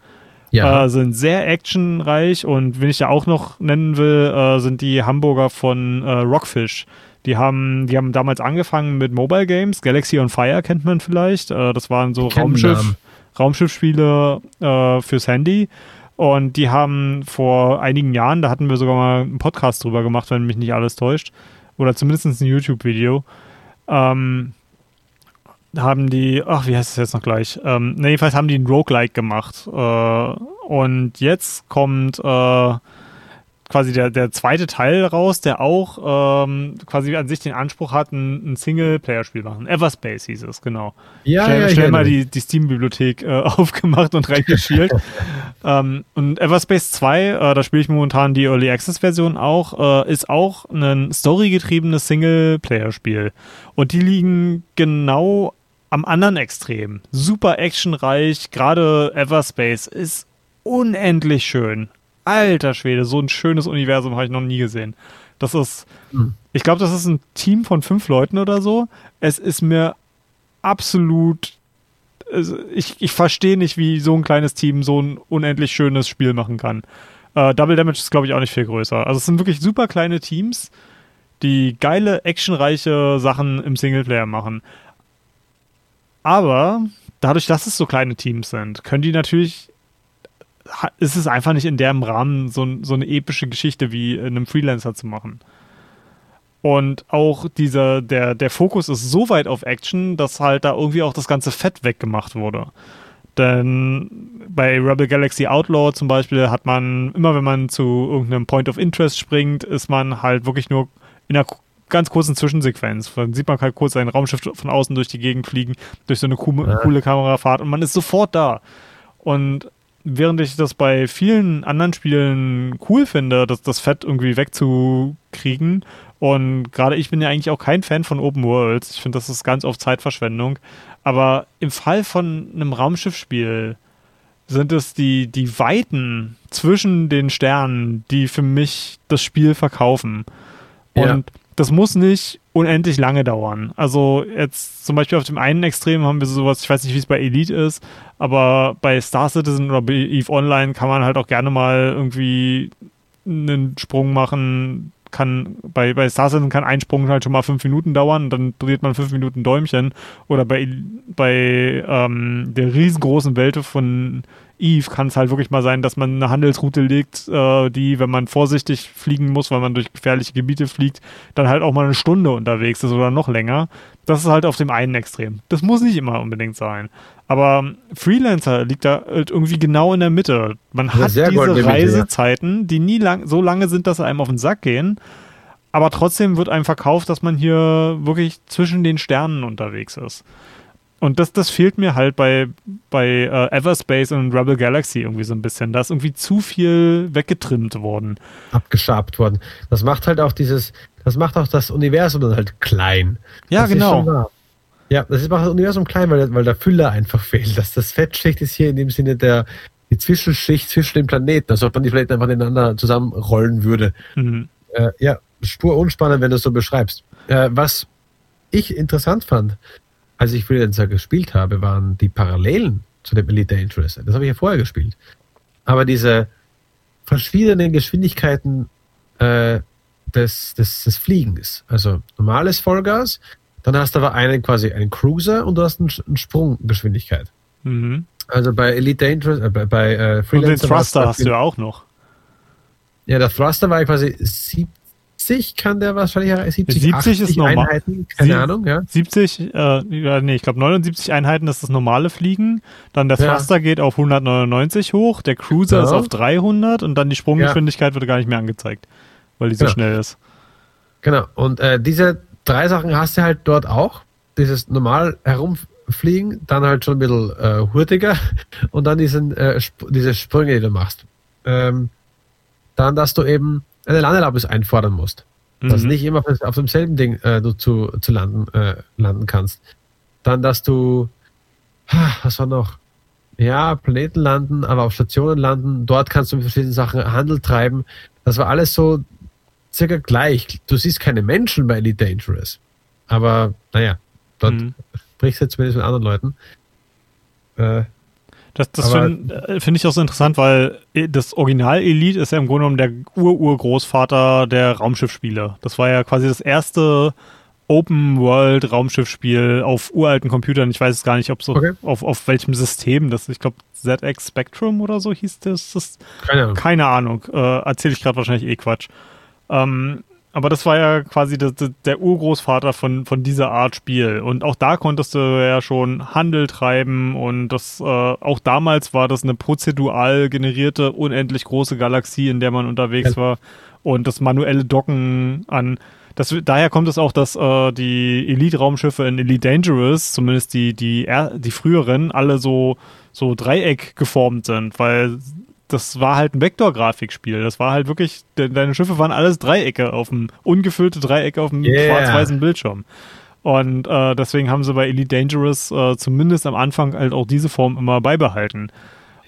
Ja. Äh, sind sehr actionreich und wenn ich ja auch noch nennen will, äh, sind die Hamburger von äh, Rockfish. Die haben, die haben damals angefangen mit Mobile Games. Galaxy on Fire kennt man vielleicht. Äh, das waren so Raumschiff, Raumschiffspiele äh, fürs Handy. Und die haben vor einigen Jahren, da hatten wir sogar mal einen Podcast drüber gemacht, wenn mich nicht alles täuscht. Oder zumindest ein YouTube-Video. Ähm, haben die, ach, wie heißt es jetzt noch gleich? Ähm, ne, jedenfalls haben die ein Roguelike gemacht. Äh, und jetzt kommt äh, quasi der, der zweite Teil raus, der auch ähm, quasi an sich den Anspruch hat, ein, ein Singleplayer-Spiel machen. Everspace hieß es, genau. Ja, schnell ja, schnell mal die, die Steam-Bibliothek äh, aufgemacht und reingeschielt. ähm, und Everspace 2, äh, da spiele ich momentan die Early Access-Version auch, äh, ist auch ein storygetriebenes Singleplayer-Spiel. Und die liegen genau am anderen Extrem. Super actionreich, gerade Everspace ist unendlich schön alter Schwede, so ein schönes Universum habe ich noch nie gesehen. Das ist, hm. ich glaube, das ist ein Team von fünf Leuten oder so. Es ist mir absolut, also ich, ich verstehe nicht, wie so ein kleines Team so ein unendlich schönes Spiel machen kann. Äh, Double Damage ist, glaube ich, auch nicht viel größer. Also es sind wirklich super kleine Teams, die geile, actionreiche Sachen im Singleplayer machen. Aber dadurch, dass es so kleine Teams sind, können die natürlich ist es einfach nicht in dem Rahmen, so, so eine epische Geschichte wie in einem Freelancer zu machen. Und auch dieser, der, der Fokus ist so weit auf Action, dass halt da irgendwie auch das ganze Fett weggemacht wurde. Denn bei Rebel Galaxy Outlaw zum Beispiel hat man, immer wenn man zu irgendeinem Point of Interest springt, ist man halt wirklich nur in einer ganz kurzen Zwischensequenz. Dann sieht man halt kurz ein Raumschiff von außen durch die Gegend fliegen, durch so eine coole Kamerafahrt und man ist sofort da. Und während ich das bei vielen anderen Spielen cool finde, das, das Fett irgendwie wegzukriegen. Und gerade ich bin ja eigentlich auch kein Fan von Open Worlds. Ich finde, das ist ganz oft Zeitverschwendung. Aber im Fall von einem Raumschiffspiel sind es die, die Weiten zwischen den Sternen, die für mich das Spiel verkaufen. Und ja. Das muss nicht unendlich lange dauern. Also jetzt zum Beispiel auf dem einen Extrem haben wir sowas, ich weiß nicht, wie es bei Elite ist, aber bei Star Citizen oder bei EVE Online kann man halt auch gerne mal irgendwie einen Sprung machen, kann bei, bei Star Citizen kann ein Sprung halt schon mal fünf Minuten dauern, dann dreht man fünf Minuten Däumchen. Oder bei, bei ähm, der riesengroßen Welt von Eve kann es halt wirklich mal sein, dass man eine Handelsroute legt, äh, die, wenn man vorsichtig fliegen muss, weil man durch gefährliche Gebiete fliegt, dann halt auch mal eine Stunde unterwegs ist oder noch länger. Das ist halt auf dem einen Extrem. Das muss nicht immer unbedingt sein. Aber Freelancer liegt da halt irgendwie genau in der Mitte. Man hat diese Reisezeiten, die nie lang, so lange sind, dass sie einem auf den Sack gehen. Aber trotzdem wird einem verkauft, dass man hier wirklich zwischen den Sternen unterwegs ist. Und das, das fehlt mir halt bei, bei äh, Everspace und Rebel Galaxy irgendwie so ein bisschen. Da ist irgendwie zu viel weggetrimmt worden. Abgeschabt worden. Das macht halt auch dieses, das macht auch das Universum dann halt klein. Ja, das genau. Ja, das macht das Universum klein, weil, weil der Füller einfach fehlt. Das, das Fettschicht ist hier in dem Sinne der, die Zwischenschicht zwischen den Planeten, als ob man die Planeten einfach ineinander zusammenrollen würde. Mhm. Äh, ja, spur unspannend, wenn du es so beschreibst. Äh, was ich interessant fand, als ich Freelancer gespielt habe, waren die Parallelen zu dem Elite Dangerous. Das habe ich ja vorher gespielt. Aber diese verschiedenen Geschwindigkeiten äh, des, des, des Fliegens, also normales Vollgas, dann hast du aber einen quasi einen Cruiser und du hast eine, eine Sprunggeschwindigkeit. Mhm. Also bei Elite Dangerous, äh, bei, bei äh, Freelancer. Und den Thruster hast du ja auch noch. Ja, der Thruster war quasi 70 kann der wahrscheinlich 70, 70 ist normal. Einheiten, keine Sie Ahnung, ja. 70, äh, nee, ich glaube 79 Einheiten ist das normale Fliegen. Dann der Thruster ja. geht auf 199 hoch, der Cruiser ja. ist auf 300 und dann die Sprunggeschwindigkeit wird gar nicht mehr angezeigt, weil die so genau. schnell ist. Genau, und äh, diese drei Sachen hast du halt dort auch. Dieses normal herumfliegen, dann halt schon ein bisschen äh, hurtiger und dann diesen, äh, Sp diese Sprünge, die du machst. Ähm, dann, dass du eben eine Landeerlaubnis einfordern musst. Mhm. Dass nicht immer auf demselben Ding äh, du zu, zu landen, äh, landen kannst. Dann, dass du, was war noch? Ja, Planeten landen, aber auf Stationen landen. Dort kannst du mit verschiedenen Sachen Handel treiben. Das war alles so circa gleich. Du siehst keine Menschen bei Elite Dangerous. Aber naja, dort mhm. sprichst du zumindest mit anderen Leuten. Äh, Das, das finde äh, find ich auch so interessant, weil das Original Elite ist ja im Grunde genommen der Ur-Urgroßvater der Raumschiffspiele. Das war ja quasi das erste Open-World-Raumschiffspiel auf uralten Computern. Ich weiß es gar nicht, ob so okay. auf, auf welchem System das, ich glaube, ZX Spectrum oder so hieß das. das keine Ahnung. Keine Ahnung. Äh, Erzähle ich gerade wahrscheinlich eh Quatsch. Ähm, aber das war ja quasi der, der Urgroßvater von, von dieser Art Spiel. Und auch da konntest du ja schon Handel treiben und das, äh, auch damals war das eine prozedural generierte, unendlich große Galaxie, in der man unterwegs ja. war. Und das manuelle Docken an das, daher kommt es auch, dass äh, die Elite-Raumschiffe in Elite Dangerous, zumindest die, die, die früheren, alle so, so Dreieck geformt sind, weil das war halt ein Vektorgrafikspiel. Das war halt wirklich, de deine Schiffe waren alles Dreiecke auf dem, ungefüllte Dreiecke auf dem yeah. schwarz-weißen Bildschirm. Und äh, deswegen haben sie bei Elite Dangerous äh, zumindest am Anfang halt auch diese Form immer beibehalten.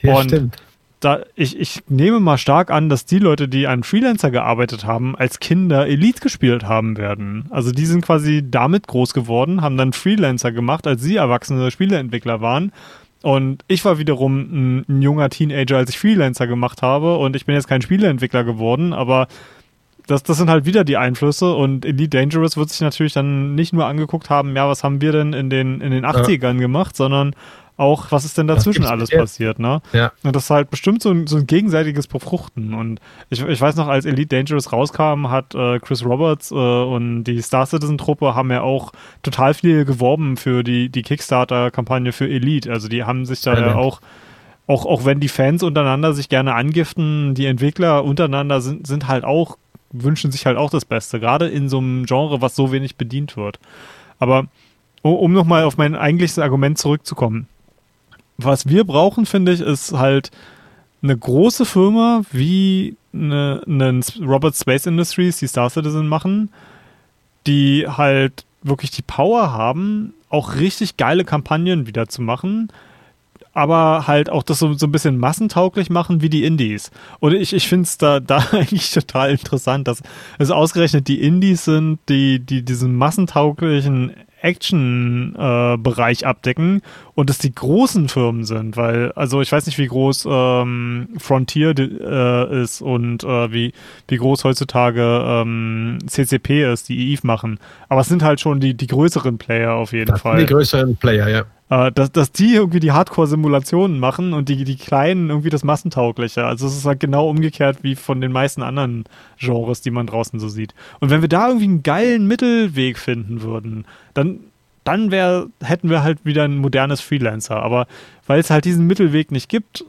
Ja, und stimmt da, ich, ich nehme mal stark an, dass die Leute, die an Freelancer gearbeitet haben, als Kinder Elite gespielt haben werden. Also die sind quasi damit groß geworden, haben dann Freelancer gemacht, als sie erwachsene Spieleentwickler waren. Und ich war wiederum ein, ein junger Teenager, als ich Freelancer gemacht habe. Und ich bin jetzt kein Spieleentwickler geworden, aber das, das sind halt wieder die Einflüsse und Elite Dangerous wird sich natürlich dann nicht nur angeguckt haben, ja, was haben wir denn in den, in den 80ern ja. gemacht, sondern auch, was ist denn dazwischen alles jetzt. passiert, ne? Ja. Und das ist halt bestimmt so ein, so ein gegenseitiges Befruchten. Und ich, ich weiß noch, als Elite Dangerous rauskam, hat äh, Chris Roberts äh, und die Star Citizen-Truppe haben ja auch total viel geworben für die, die Kickstarter-Kampagne für Elite. Also die haben sich da ja auch, auch, auch wenn die Fans untereinander sich gerne angiften, die Entwickler untereinander sind, sind halt auch, wünschen sich halt auch das Beste, gerade in so einem Genre, was so wenig bedient wird. Aber um nochmal auf mein eigentliches Argument zurückzukommen was wir brauchen, finde ich, ist halt eine große Firma wie eine, eine Robert Space Industries, die Star Citizen machen, die halt wirklich die Power haben, auch richtig geile Kampagnen wieder zu machen, aber halt auch das so, so ein bisschen massentauglich machen wie die Indies. Und ich, ich finde es da, da eigentlich total interessant, dass es ausgerechnet die Indies sind, die, die diesen massentauglichen Action-Bereich äh, abdecken und es die großen Firmen sind, weil, also ich weiß nicht, wie groß ähm, Frontier äh, ist und äh, wie, wie groß heutzutage ähm, CCP ist, die EVE machen. Aber es sind halt schon die, die größeren Player auf jeden das Fall. Die größeren Player, ja äh, dass, dass die irgendwie die Hardcore-Simulationen machen und die, die kleinen irgendwie das Massentaugliche. Also es ist halt genau umgekehrt wie von den meisten anderen Genres, die man draußen so sieht. Und wenn wir da irgendwie einen geilen Mittelweg finden würden, dann, dann wär, hätten wir halt wieder ein modernes Freelancer. Aber weil es halt diesen Mittelweg nicht gibt,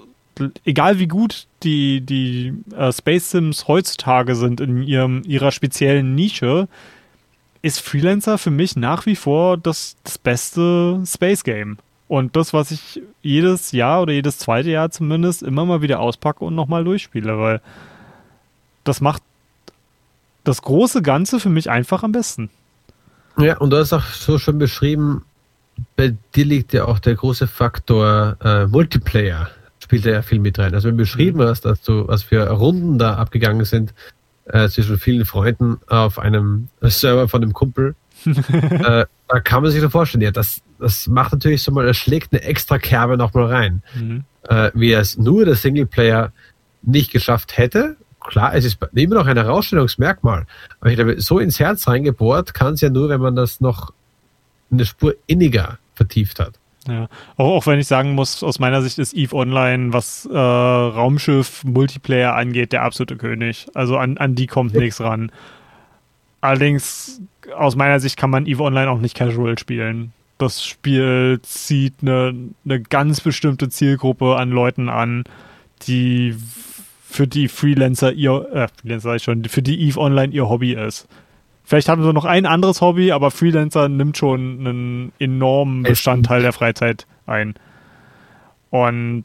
egal wie gut die, die äh, Space Sims heutzutage sind in ihrem, ihrer speziellen Nische, ist Freelancer für mich nach wie vor das, das beste Space Game. Und das, was ich jedes Jahr oder jedes zweite Jahr zumindest immer mal wieder auspacke und nochmal durchspiele, weil das macht das große Ganze für mich einfach am besten. Ja, und du hast auch so schon beschrieben, bei dir liegt ja auch der große Faktor äh, Multiplayer, spielt ja viel mit rein. Also wenn du beschrieben mhm. hast, dass du, was für Runden da abgegangen sind, äh, zwischen vielen Freunden auf einem Server von einem Kumpel. äh, da kann man sich so vorstellen, ja, das, das macht natürlich so mal, das schlägt eine extra Kerbe nochmal rein. Mhm. Äh, wie es nur der Singleplayer nicht geschafft hätte. Klar, es ist immer noch ein Herausstellungsmerkmal. Aber ich glaube, so ins Herz reingebohrt kann es ja nur, wenn man das noch eine Spur inniger vertieft hat. Ja, auch, auch wenn ich sagen muss, aus meiner Sicht ist EVE Online, was äh, Raumschiff Multiplayer angeht, der absolute König. Also an, an die kommt nichts ran. Allerdings, aus meiner Sicht kann man EVE Online auch nicht casual spielen. Das Spiel zieht eine, eine ganz bestimmte Zielgruppe an Leuten an, die für die Freelancer ihr, äh, Freelancer ich schon, für die EVE Online ihr Hobby ist. Vielleicht haben sie noch ein anderes Hobby, aber Freelancer nimmt schon einen enormen Bestandteil der Freizeit ein. Und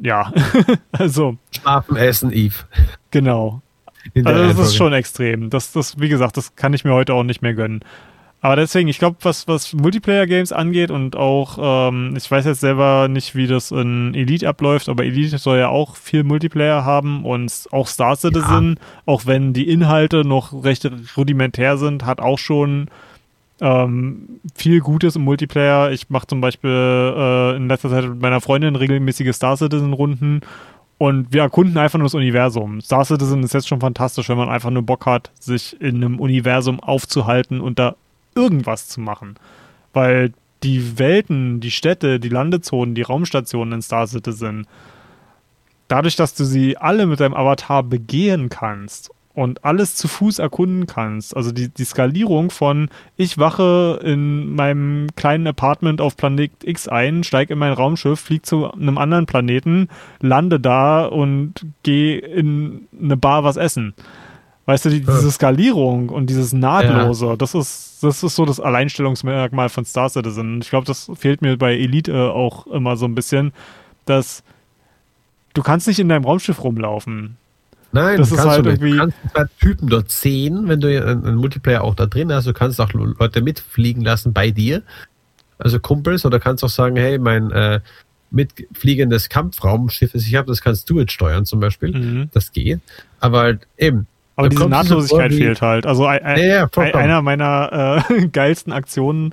ja, also. Schlafen, Essen, Eve. Genau. Also das ist schon extrem. Das, das, wie gesagt, das kann ich mir heute auch nicht mehr gönnen. Aber deswegen, ich glaube, was, was Multiplayer-Games angeht und auch, ähm, ich weiß jetzt selber nicht, wie das in Elite abläuft, aber Elite soll ja auch viel Multiplayer haben und auch Star Citizen, ja. auch wenn die Inhalte noch recht rudimentär sind, hat auch schon ähm, viel Gutes im Multiplayer. Ich mache zum Beispiel äh, in letzter Zeit mit meiner Freundin regelmäßige Star Citizen-Runden und wir erkunden einfach nur das Universum. Star Citizen ist jetzt schon fantastisch, wenn man einfach nur Bock hat, sich in einem Universum aufzuhalten und da irgendwas zu machen. Weil die Welten, die Städte, die Landezonen, die Raumstationen in Star Citizen, dadurch, dass du sie alle mit deinem Avatar begehen kannst und alles zu Fuß erkunden kannst. Also die, die Skalierung von ich wache in meinem kleinen Apartment auf Planet X ein, steige in mein Raumschiff, fliege zu einem anderen Planeten, lande da und gehe in eine Bar was essen. Weißt du, die, diese Skalierung und dieses Nahtlose, ja. das ist, das ist so das Alleinstellungsmerkmal von Star Citizen. Ich glaube, das fehlt mir bei Elite auch immer so ein bisschen, dass du kannst nicht in deinem Raumschiff rumlaufen. Nein, das ist halt irgendwie. Du kannst zwei Typen dort sehen, wenn du einen Multiplayer auch da drin hast. Du kannst auch Leute mitfliegen lassen bei dir. Also Kumpels, oder kannst auch sagen, hey, mein äh, mitfliegendes Kampfraumschiff, das ich habe, das kannst du jetzt steuern zum Beispiel. Mhm. Das geht. Aber halt eben. Aber diese Nahtlosigkeit fehlt halt. Also ein, ja, ja, einer meiner äh, geilsten Aktionen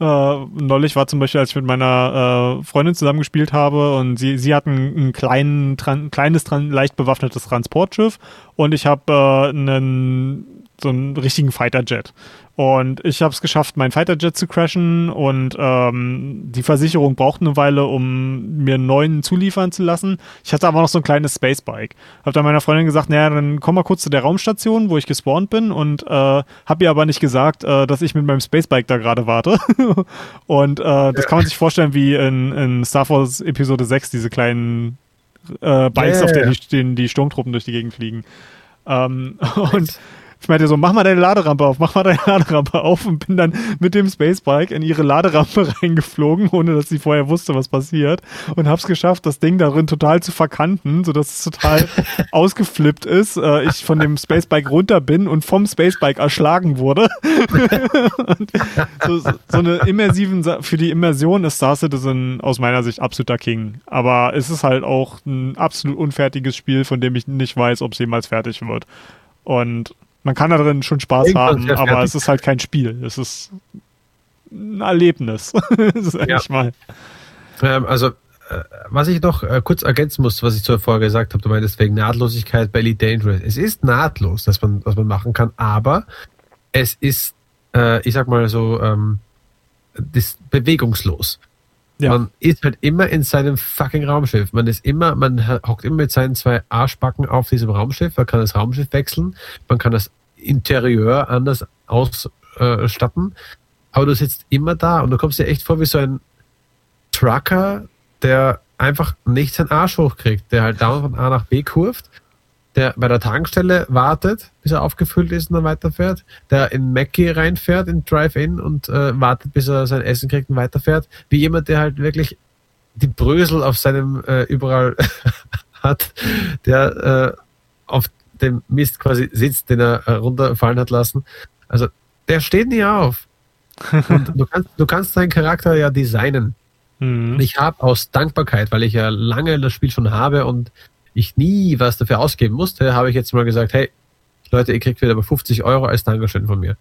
äh, neulich war zum Beispiel, als ich mit meiner äh, Freundin zusammengespielt habe und sie, sie hat ein, ein kleinen, tran, kleines, tran, leicht bewaffnetes Transportschiff und ich habe äh, einen so einen richtigen Fighter-Jet. Und ich habe es geschafft, meinen Fighter-Jet zu crashen und ähm, die Versicherung braucht eine Weile, um mir einen neuen zuliefern zu lassen. Ich hatte aber noch so ein kleines Spacebike. Hab dann meiner Freundin gesagt, naja, dann komm mal kurz zu der Raumstation, wo ich gespawnt bin und äh, hab ihr aber nicht gesagt, äh, dass ich mit meinem Spacebike da gerade warte. und äh, das kann man sich vorstellen wie in, in Star Wars Episode 6, diese kleinen äh, Bikes, yeah. auf denen die, die Sturmtruppen durch die Gegend fliegen. Ähm, und ich meinte so, mach mal deine Laderampe auf, mach mal deine Laderampe auf und bin dann mit dem Spacebike in ihre Laderampe reingeflogen, ohne dass sie vorher wusste, was passiert und hab's geschafft, das Ding darin total zu verkanten, sodass es total ausgeflippt ist, äh, ich von dem Spacebike runter bin und vom Spacebike erschlagen wurde. so, so, eine immersiven, für die Immersion ist Star Citizen aus meiner Sicht absoluter King. Aber es ist halt auch ein absolut unfertiges Spiel, von dem ich nicht weiß, ob es jemals fertig wird. Und man kann da drin schon Spaß Irgendwann haben, aber es ist halt kein Spiel. Es ist ein Erlebnis, sag ja. ich mal. Ähm, also, äh, was ich noch äh, kurz ergänzen muss, was ich zuvor gesagt habe, du meinst wegen Nahtlosigkeit bei Elite Dangerous. Es ist nahtlos, dass man, was man machen kann, aber es ist, äh, ich sag mal so, ähm, das bewegungslos. Ja. Man ist halt immer in seinem fucking Raumschiff. Man ist immer, man hockt immer mit seinen zwei Arschbacken auf diesem Raumschiff. Man kann das Raumschiff wechseln. Man kann das Interieur anders ausstatten. Aber du sitzt immer da und du kommst dir echt vor wie so ein Trucker, der einfach nicht seinen Arsch hochkriegt, der halt dauernd von A nach B kurft der bei der Tankstelle wartet, bis er aufgefüllt ist und dann weiterfährt, der in Mackie reinfährt, in Drive-In und äh, wartet, bis er sein Essen kriegt und weiterfährt, wie jemand, der halt wirklich die Brösel auf seinem äh, überall hat, der äh, auf dem Mist quasi sitzt, den er äh, runterfallen hat lassen. Also der steht nie auf. Du kannst, du kannst deinen Charakter ja designen. Mhm. Ich habe aus Dankbarkeit, weil ich ja lange das Spiel schon habe und ich nie was dafür ausgeben musste, habe ich jetzt mal gesagt, hey, Leute, ihr kriegt wieder aber 50 Euro als Dankeschön von mir.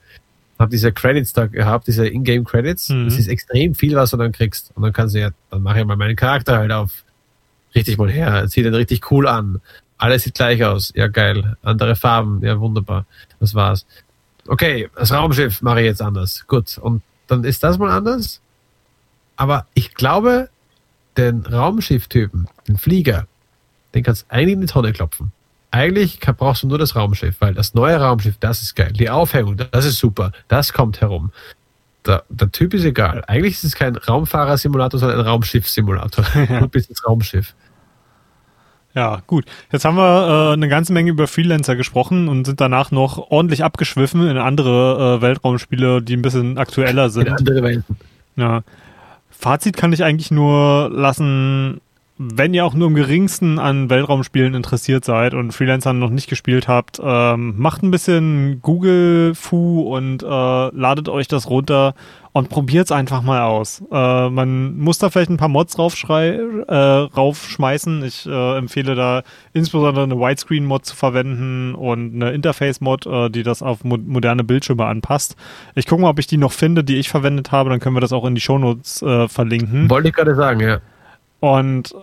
Habe diese Credits da gehabt, diese Ingame Credits. Mhm. Das ist extrem viel, was du dann kriegst. Und dann kannst du ja, dann mache ich mal meinen Charakter halt auf. Richtig mal her. Zieh den richtig cool an. Alles sieht gleich aus. Ja, geil. Andere Farben. Ja, wunderbar. Das war's. Okay, das Raumschiff mache ich jetzt anders. Gut. Und dann ist das mal anders. Aber ich glaube, den Raumschifftypen, den Flieger, den kannst du eigentlich in die Tonne klopfen. Eigentlich brauchst du nur das Raumschiff, weil das neue Raumschiff, das ist geil. Die Aufhängung, das ist super. Das kommt herum. Der, der Typ ist egal. Eigentlich ist es kein Raumfahrersimulator, sondern ein Raumschiffsimulator. Ja. Du bist das Raumschiff. Ja, gut. Jetzt haben wir äh, eine ganze Menge über Freelancer gesprochen und sind danach noch ordentlich abgeschwiffen in andere äh, Weltraumspiele, die ein bisschen aktueller sind. In andere Welten. Ja. Fazit kann ich eigentlich nur lassen, wenn ihr auch nur im geringsten an Weltraumspielen interessiert seid und Freelancern noch nicht gespielt habt, ähm, macht ein bisschen Google-Fu und äh, ladet euch das runter und probiert es einfach mal aus. Äh, man muss da vielleicht ein paar Mods äh, raufschmeißen. Ich äh, empfehle da insbesondere eine Widescreen-Mod zu verwenden und eine Interface-Mod, äh, die das auf mo moderne Bildschirme anpasst. Ich gucke mal, ob ich die noch finde, die ich verwendet habe. Dann können wir das auch in die Shownotes äh, verlinken. Wollte ich gerade sagen, ja. Und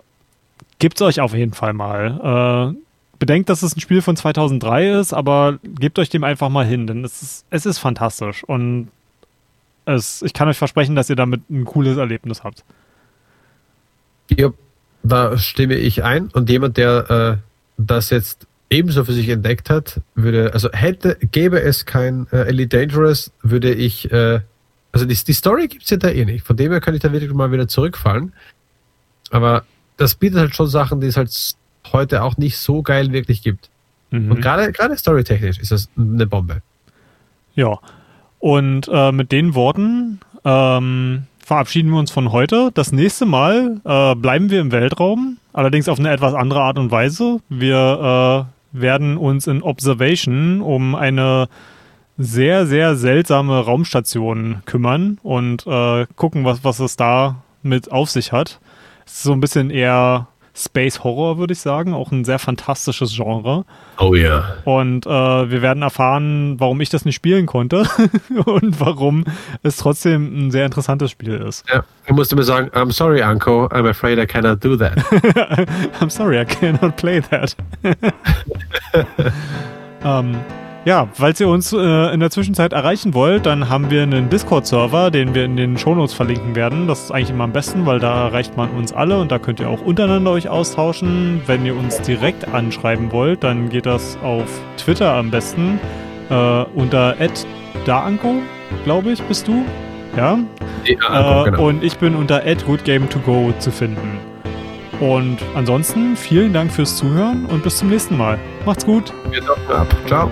Gebt es euch auf jeden Fall mal. Äh, bedenkt, dass es ein Spiel von 2003 ist, aber gebt euch dem einfach mal hin, denn es ist, es ist fantastisch und es, ich kann euch versprechen, dass ihr damit ein cooles Erlebnis habt. Ja, da stimme ich ein und jemand, der äh, das jetzt ebenso für sich entdeckt hat, würde, also hätte, gäbe es kein äh, Elite Dangerous, würde ich, äh, also die, die Story gibt es ja da eh nicht. Von dem her kann ich da wirklich mal wieder zurückfallen. Aber das bietet halt schon Sachen, die es halt heute auch nicht so geil wirklich gibt. Mhm. Und gerade gerade storytechnisch ist das eine Bombe. Ja. Und äh, mit den Worten ähm, verabschieden wir uns von heute. Das nächste Mal äh, bleiben wir im Weltraum, allerdings auf eine etwas andere Art und Weise. Wir äh, werden uns in Observation um eine sehr, sehr seltsame Raumstation kümmern und äh, gucken, was, was es da mit auf sich hat so ein bisschen eher Space Horror, würde ich sagen. Auch ein sehr fantastisches Genre. Oh ja. Yeah. Und äh, wir werden erfahren, warum ich das nicht spielen konnte und warum es trotzdem ein sehr interessantes Spiel ist. Ja, ich musste mir sagen, I'm sorry, Uncle, I'm afraid I cannot do that. I'm sorry, I cannot play that. um, ähm, ja, falls ihr uns äh, in der Zwischenzeit erreichen wollt, dann haben wir einen Discord-Server, den wir in den Shownotes verlinken werden. Das ist eigentlich immer am besten, weil da erreicht man uns alle und da könnt ihr auch untereinander euch austauschen. Wenn ihr uns direkt anschreiben wollt, dann geht das auf Twitter am besten äh, unter @daanko, glaube ich, bist du. Ja. ja äh, genau. Und ich bin unter @goodgame2go zu finden. Und ansonsten vielen Dank fürs Zuhören und bis zum nächsten Mal. Macht's gut. Wir ab. Ciao.